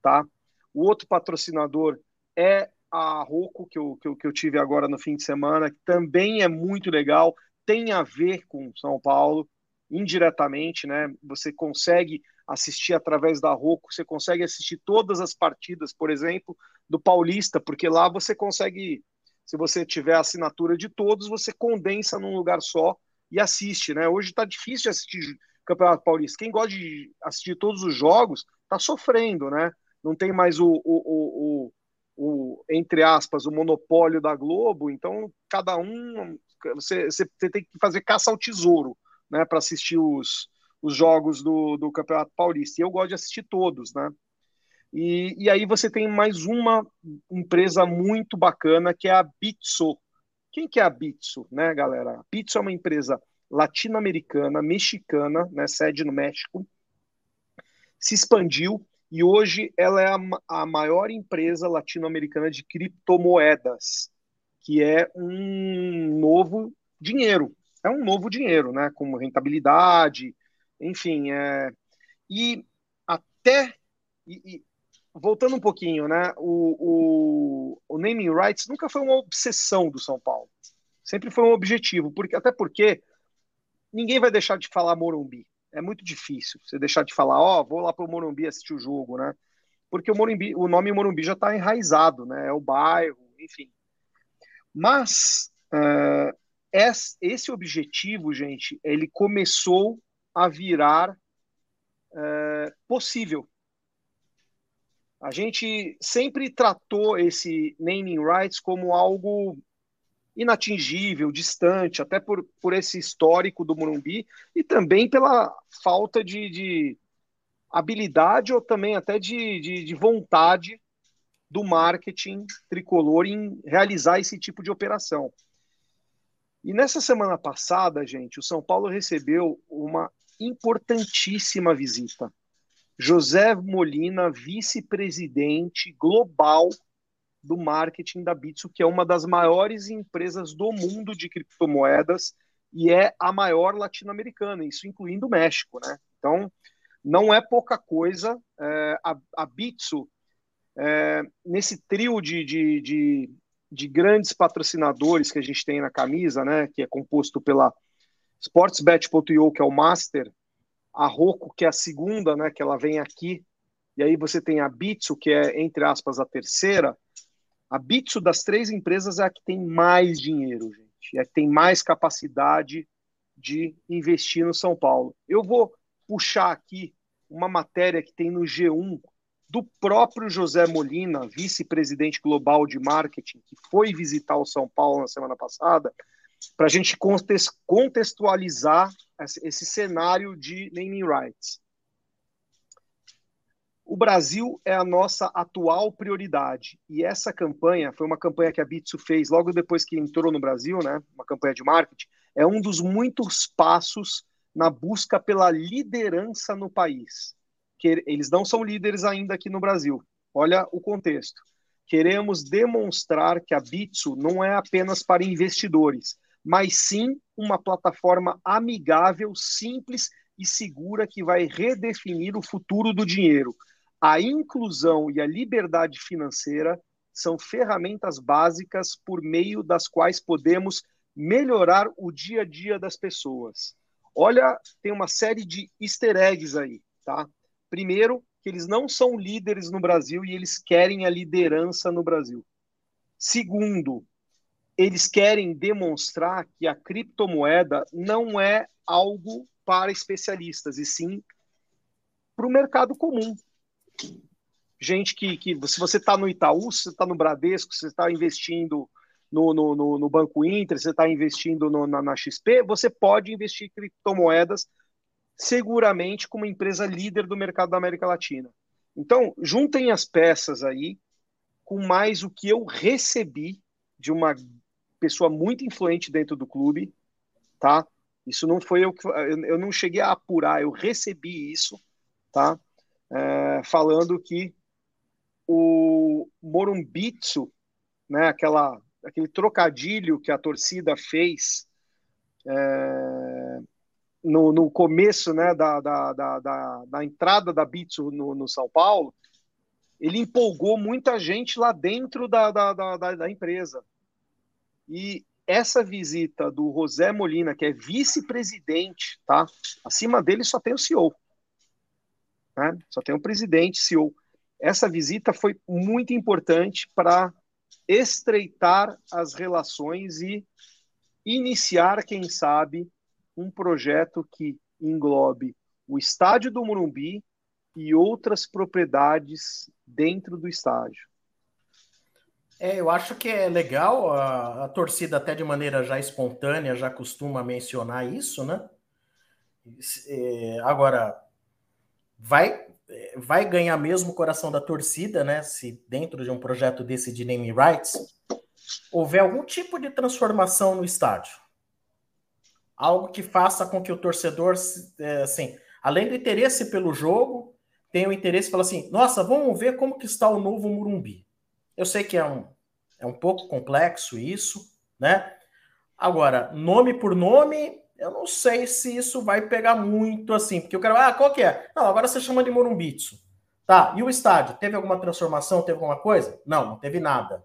Tá? O outro patrocinador é a Rocco, que eu, que, eu, que eu tive agora no fim de semana, que também é muito legal, tem a ver com São Paulo, indiretamente, né? Você consegue assistir através da Roku, você consegue assistir todas as partidas, por exemplo, do Paulista, porque lá você consegue, se você tiver assinatura de todos, você condensa num lugar só e assiste, né? Hoje está difícil assistir Campeonato Paulista. Quem gosta de assistir todos os jogos está sofrendo, né? Não tem mais o, o, o, o, entre aspas, o monopólio da Globo, então cada um, você, você tem que fazer caça ao tesouro, né, para assistir os, os jogos do, do Campeonato Paulista. E eu gosto de assistir todos, né? E, e aí você tem mais uma empresa muito bacana que é a Bitso. Quem que é a Bitso, né, galera? A Bitso é uma empresa latino-americana, mexicana, né, sede no México, se expandiu e hoje ela é a, a maior empresa latino-americana de criptomoedas, que é um novo dinheiro. É um novo dinheiro, né? Com rentabilidade, enfim, é, e até e, e, voltando um pouquinho, né? O, o, o, naming rights nunca foi uma obsessão do São Paulo, sempre foi um objetivo, porque até porque ninguém vai deixar de falar Morumbi. É muito difícil você deixar de falar, ó, oh, vou lá para o Morumbi assistir o jogo, né? Porque o Morumbi, o nome Morumbi já está enraizado, né? É o bairro, enfim. Mas uh, esse objetivo, gente, ele começou a virar é, possível. A gente sempre tratou esse naming rights como algo inatingível, distante, até por, por esse histórico do Morumbi e também pela falta de, de habilidade ou também até de, de, de, vontade do marketing tricolor em realizar esse tipo de operação. E nessa semana passada, gente, o São Paulo recebeu uma importantíssima visita. José Molina, vice-presidente global do marketing da Bitso, que é uma das maiores empresas do mundo de criptomoedas e é a maior latino-americana, isso incluindo o México, né? Então, não é pouca coisa. É, a, a Bitso, é, nesse trio de, de, de, de grandes patrocinadores que a gente tem na camisa, né, que é composto pela Sportsbet.io, que é o Master, a Roku, que é a segunda, né, que ela vem aqui, e aí você tem a Bitsu, que é, entre aspas, a terceira. A Bitsu das três empresas é a que tem mais dinheiro, gente, é a que tem mais capacidade de investir no São Paulo. Eu vou puxar aqui uma matéria que tem no G1 do próprio José Molina, vice-presidente global de marketing, que foi visitar o São Paulo na semana passada, para a gente contextualizar esse cenário de naming rights. O Brasil é a nossa atual prioridade e essa campanha foi uma campanha que a Bitsu fez logo depois que entrou no Brasil, né? Uma campanha de marketing. É um dos muitos passos na busca pela liderança no país. Que eles não são líderes ainda aqui no Brasil. Olha o contexto. Queremos demonstrar que a Bitsu não é apenas para investidores, mas sim uma plataforma amigável, simples e segura que vai redefinir o futuro do dinheiro. A inclusão e a liberdade financeira são ferramentas básicas por meio das quais podemos melhorar o dia a dia das pessoas. Olha, tem uma série de easter eggs aí, tá? Primeiro, que eles não são líderes no Brasil e eles querem a liderança no Brasil. Segundo, eles querem demonstrar que a criptomoeda não é algo para especialistas, e sim para o mercado comum. Gente que, que se você está no Itaú, se você está no Bradesco, se você está investindo no, no, no, Banco Inter, se você está investindo no, na, na XP, você pode investir em criptomoedas seguramente como empresa líder do mercado da América Latina. Então, juntem as peças aí com mais o que eu recebi de uma pessoa muito influente dentro do clube, tá? Isso não foi eu que eu não cheguei a apurar, eu recebi isso, tá? É, falando que o Morumbitsu, né, aquela, aquele trocadilho que a torcida fez é, no, no começo né, da, da, da, da, da entrada da Bitsu no, no São Paulo, ele empolgou muita gente lá dentro da, da, da, da empresa. E essa visita do José Molina, que é vice-presidente, tá? Acima dele só tem o CEO. Né? Só tem o presidente, CEO. Essa visita foi muito importante para estreitar as relações e iniciar, quem sabe, um projeto que englobe o estádio do Morumbi e outras propriedades dentro do estádio. É, eu acho que é legal, a, a, torcida até de maneira já espontânea já costuma mencionar isso, né? É, agora, vai, vai ganhar mesmo o coração da torcida, né? Se dentro de um projeto desse de naming rights houver algum tipo de transformação no estádio. Algo que faça com que o torcedor, é, assim, além do interesse pelo jogo, tenha o interesse fala assim, nossa, vamos ver como que está o novo Murumbi. Eu sei que é um, é um pouco complexo isso, né? Agora, nome por nome, eu não sei se isso vai pegar muito assim, porque eu quero, ah, qual que é? Não, agora você chama de Morumbitsu. Tá, e o estádio? Teve alguma transformação? Teve alguma coisa? Não, não teve nada.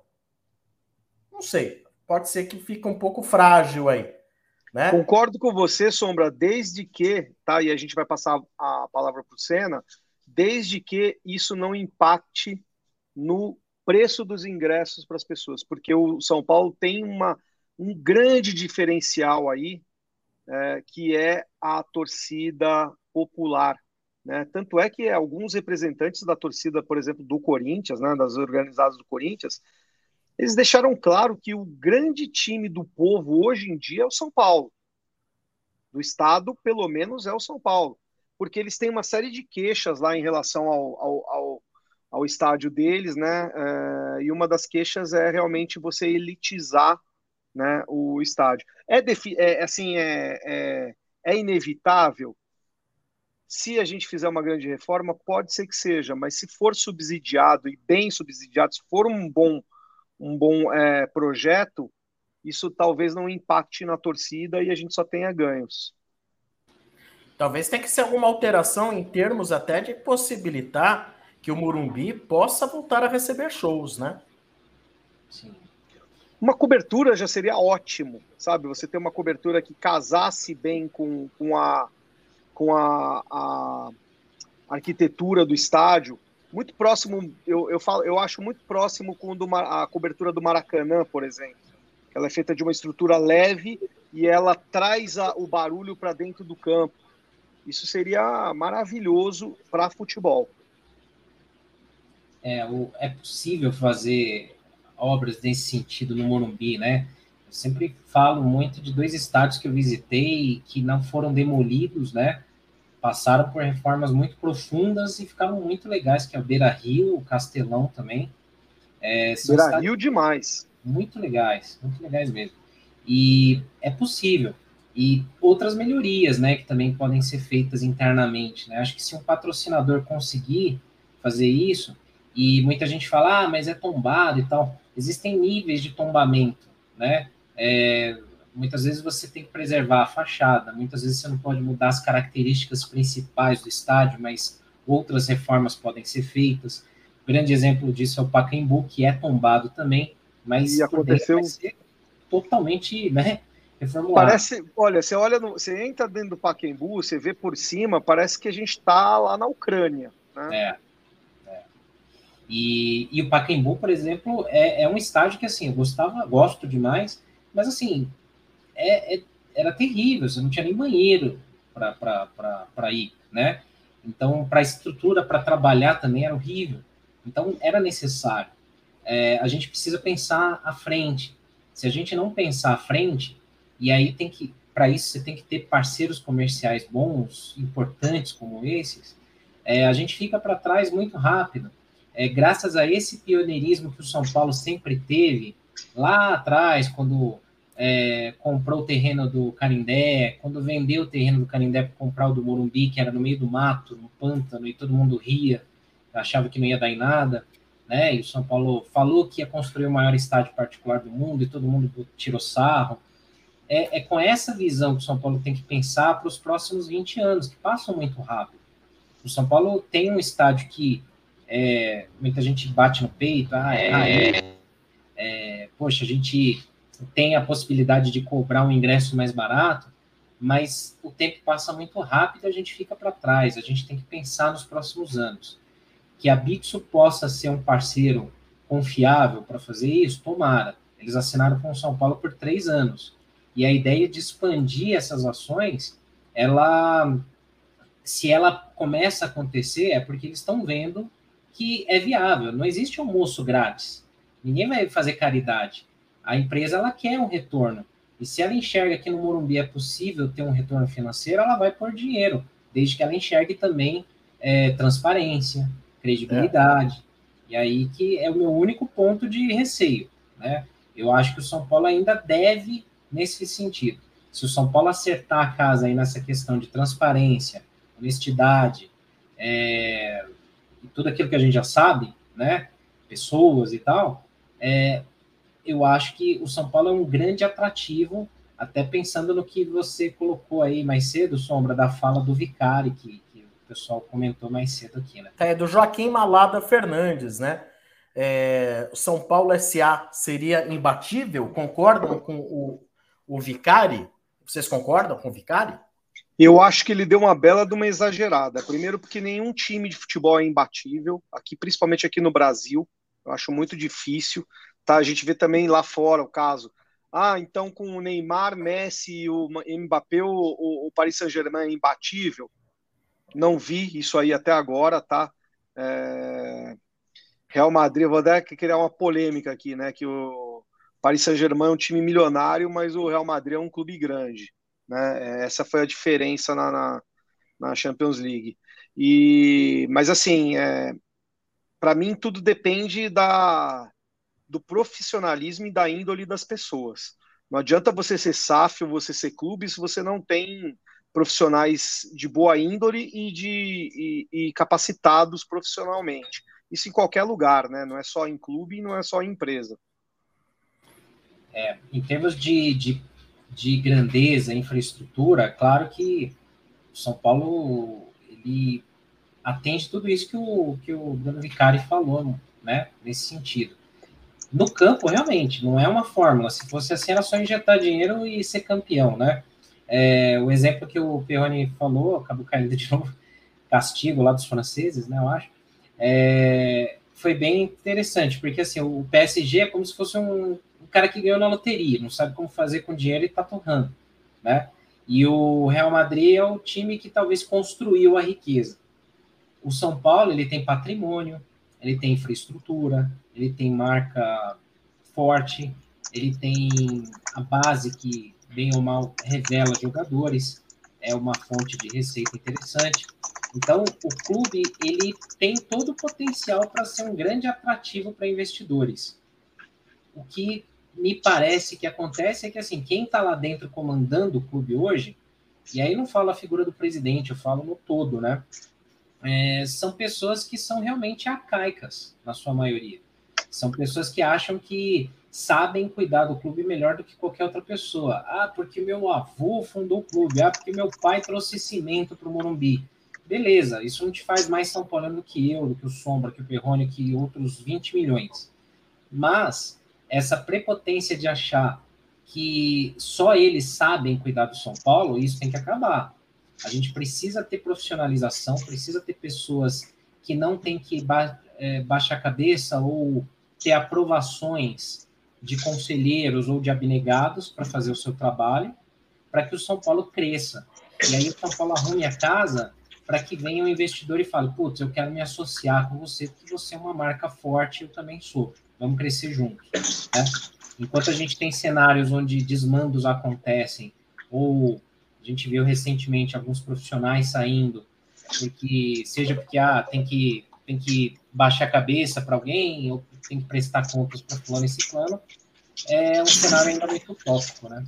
Não sei. Pode ser que fique um pouco frágil aí. Né? Concordo com você, Sombra, desde que, tá? E a gente vai passar a palavra para o Senna, desde que isso não impacte no preço dos ingressos para as pessoas, porque o São Paulo tem uma, um grande diferencial aí, é, que é a torcida popular. Né? Tanto é que alguns representantes da torcida, por exemplo, do Corinthians, né, das organizadas do Corinthians, eles deixaram claro que o grande time do povo hoje em dia é o São Paulo. Do Estado, pelo menos, é o São Paulo. Porque eles têm uma série de queixas lá em relação ao, ao, ao ao estádio deles, né? Uh, e uma das queixas é realmente você elitizar, né, o estádio. É, é assim, é, é, é, inevitável. Se a gente fizer uma grande reforma, pode ser que seja, mas se for subsidiado e bem subsidiado, se for um bom, um bom é, projeto, isso talvez não impacte na torcida e a gente só tenha ganhos. Talvez tenha que ser alguma alteração em termos até de possibilitar que o Murumbi possa voltar a receber shows, né? Sim. Uma cobertura já seria ótimo, sabe? Você ter uma cobertura que casasse bem com, com, a, com a, a arquitetura do estádio. Muito próximo, eu, eu, falo, eu acho muito próximo com a cobertura do Maracanã, por exemplo. Ela é feita de uma estrutura leve e ela traz a, o barulho para dentro do campo. Isso seria maravilhoso para futebol é, o, é possível fazer obras nesse sentido no Morumbi, né? Eu sempre falo muito de dois estádios que eu visitei que não foram demolidos, né? Passaram por reformas muito profundas e ficaram muito legais, que é o Beira Rio, o Castelão também. É, Beira Rio demais. Muito legais, muito legais mesmo. E é possível. E outras melhorias, né, que também podem ser feitas internamente, né? Acho que se um patrocinador conseguir fazer isso, e muita gente fala, ah, mas é tombado e tal. Existem níveis de tombamento, né? É, muitas vezes você tem que preservar a fachada, muitas vezes você não pode mudar as características principais do estádio, mas outras reformas podem ser feitas. Um grande exemplo disso é o Pacaembu, que é tombado também, mas e aconteceu totalmente, né? Reformulado. Parece, olha, você olha, no, você entra dentro do Pacaembu, você vê por cima, parece que a gente está lá na Ucrânia, né? É. E, e o Pacaembu, por exemplo, é, é, um estádio que, assim, eu gostava, gosto demais, mas, assim, é, é era terrível, você não tinha nem banheiro para ir, né? Então, para a estrutura, para trabalhar também era horrível. Então, era necessário. É, a gente precisa pensar à frente. Se a gente não pensar à frente, e aí tem que para isso você tem que ter parceiros comerciais bons, importantes como esses, é, a gente fica para trás muito rápido. É, graças a esse pioneirismo que o São Paulo sempre teve, lá atrás, quando é, comprou o terreno do Canindé, quando vendeu o terreno do Canindé para comprar o do Morumbi, que era no meio do mato, no pântano, e todo mundo ria, achava que não ia dar em nada, né? E o São Paulo falou que ia construir o maior estádio particular do mundo, e todo mundo tirou sarro. É, é com essa visão que o São Paulo tem que pensar para os próximos 20 anos, que passam muito rápido. O São Paulo tem um estádio que é, muita gente bate no peito, ah, é, ah, é, é, poxa, a gente tem a possibilidade de cobrar um ingresso mais barato, mas o tempo passa muito rápido e a gente fica para trás. A gente tem que pensar nos próximos anos. Que a Bitso possa ser um parceiro confiável para fazer isso, tomara. Eles assinaram com o São Paulo por três anos. E a ideia de expandir essas ações, ela, se ela começa a acontecer, é porque eles estão vendo que é viável. Não existe almoço grátis. Ninguém vai fazer caridade. A empresa ela quer um retorno. E se ela enxerga que no Morumbi é possível ter um retorno financeiro, ela vai pôr dinheiro, desde que ela enxergue também é, transparência, credibilidade. É. E aí que é o meu único ponto de receio. Né? Eu acho que o São Paulo ainda deve nesse sentido. Se o São Paulo acertar a casa aí nessa questão de transparência, honestidade, é, e tudo aquilo que a gente já sabe, né? Pessoas e tal, é, eu acho que o São Paulo é um grande atrativo, até pensando no que você colocou aí mais cedo, Sombra, da fala do Vicari, que, que o pessoal comentou mais cedo aqui, né? É, do Joaquim Malada Fernandes, né? É, São Paulo SA seria imbatível? Concordam com o, o Vicari? Vocês concordam com o Vicari? Eu acho que ele deu uma bela de uma exagerada. Primeiro, porque nenhum time de futebol é imbatível, aqui, principalmente aqui no Brasil. Eu acho muito difícil. Tá? A gente vê também lá fora o caso. Ah, então com o Neymar, Messi e o Mbappé, o, o Paris Saint-Germain é imbatível. Não vi isso aí até agora, tá? É... Real Madrid, vou até criar uma polêmica aqui, né? Que o Paris Saint-Germain é um time milionário, mas o Real Madrid é um clube grande. Né? Essa foi a diferença na, na, na Champions League. E, mas assim, é, para mim tudo depende da, do profissionalismo e da índole das pessoas. Não adianta você ser SAF ou você ser clube se você não tem profissionais de boa índole e, de, e, e capacitados profissionalmente. Isso em qualquer lugar, né? Não é só em clube e não é só em empresa. É, em termos de, de, de grandeza, infraestrutura, claro que São Paulo ele atende tudo isso que o, que o Dano Vicari falou, né? Nesse sentido. No campo, realmente, não é uma fórmula. Se fosse assim, era só injetar dinheiro e ser campeão, né? É, o exemplo que o Perrone falou, acabou caindo de novo, castigo lá dos franceses, né, eu acho, é, foi bem interessante, porque assim, o PSG é como se fosse um, um, cara que ganhou na loteria, não sabe como fazer com dinheiro e tá torrando, né? E o Real Madrid é o time que talvez construiu a riqueza. O São Paulo, ele tem patrimônio, ele tem infraestrutura, ele tem marca forte, ele tem a base que, bem ou mal, revela jogadores, é uma fonte de receita interessante. Então, o clube ele tem todo o potencial para ser um grande atrativo para investidores. O que me parece que acontece é que assim, quem está lá dentro comandando o clube hoje, e aí não falo a figura do presidente, eu falo no todo, né? É, são pessoas que são realmente arcaicas, na sua maioria. São pessoas que acham que sabem cuidar do clube melhor do que qualquer outra pessoa. Ah, porque meu avô fundou o clube. Ah, porque meu pai trouxe cimento para o Morumbi. Beleza, isso não te faz mais São Paulo do que eu, do que o Sombra, que o Perrone, que outros 20 milhões. Mas essa prepotência de achar que só eles sabem cuidar do São Paulo, isso tem que acabar. A gente precisa ter profissionalização, precisa ter pessoas que não tem que ba é, baixar a cabeça ou ter aprovações de conselheiros ou de abnegados para fazer o seu trabalho, para que o São Paulo cresça. E aí o São Paulo arrume a casa para que venha um investidor e fale: Putz, eu quero me associar com você, porque você é uma marca forte, eu também sou. Vamos crescer juntos. Né? Enquanto a gente tem cenários onde desmandos acontecem ou a gente viu recentemente alguns profissionais saindo, porque seja porque ah, tem que tem que baixar a cabeça para alguém, ou tem que prestar contas para fulano e ciclano, é um cenário ainda muito utópico, né?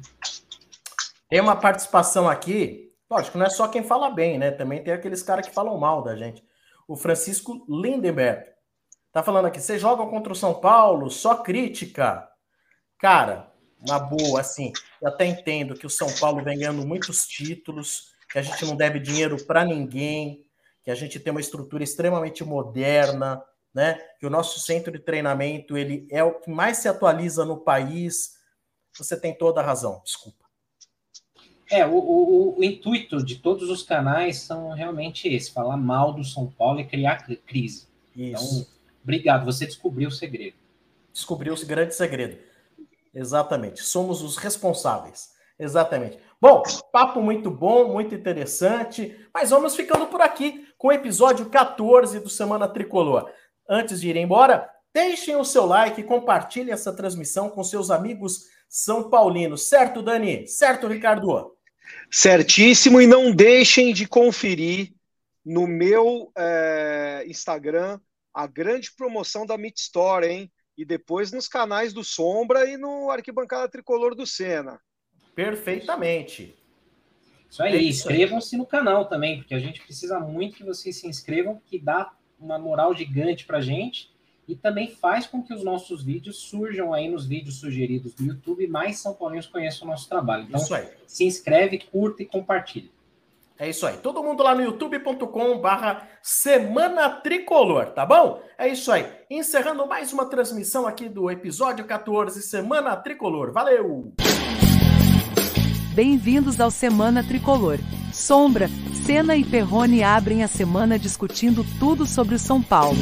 Tem uma participação aqui, lógico, não é só quem fala bem, né? Também tem aqueles caras que falam mal da gente. O Francisco Lindenberg tá falando aqui, você joga contra o São Paulo, só crítica. Cara, na boa, assim, eu até entendo que o São Paulo vem ganhando muitos títulos, que a gente não deve dinheiro para ninguém, que a gente tem uma estrutura extremamente moderna, né? Que o nosso centro de treinamento ele é o que mais se atualiza no país. Você tem toda a razão. Desculpa. É, o, o, o intuito de todos os canais são realmente esse: falar mal do São Paulo e criar crise. Isso. Então, obrigado. Você descobriu o segredo. Descobriu o grande segredo. Exatamente. Somos os responsáveis. Exatamente. Bom, papo muito bom, muito interessante, mas vamos ficando por aqui com o episódio 14 do Semana Tricolor. Antes de ir embora, deixem o seu like e compartilhem essa transmissão com seus amigos são paulinos. Certo, Dani? Certo, Ricardo? Certíssimo, e não deixem de conferir no meu é, Instagram a grande promoção da Meet Store, hein? E depois nos canais do Sombra e no Arquibancada Tricolor do Sena. Perfeitamente. Isso aí, é inscrevam-se no canal também, porque a gente precisa muito que vocês se inscrevam, que dá uma moral gigante pra gente e também faz com que os nossos vídeos surjam aí nos vídeos sugeridos do YouTube e mais São Paulinos conheçam o nosso trabalho. Então, se inscreve, curta e compartilha. É isso aí. Todo mundo lá no youtube.com barra Semana Tricolor, tá bom? É isso aí. Encerrando mais uma transmissão aqui do episódio 14, Semana Tricolor. Valeu! Bem-vindos ao Semana Tricolor. Sombra, Senna e Perrone abrem a semana discutindo tudo sobre o São Paulo.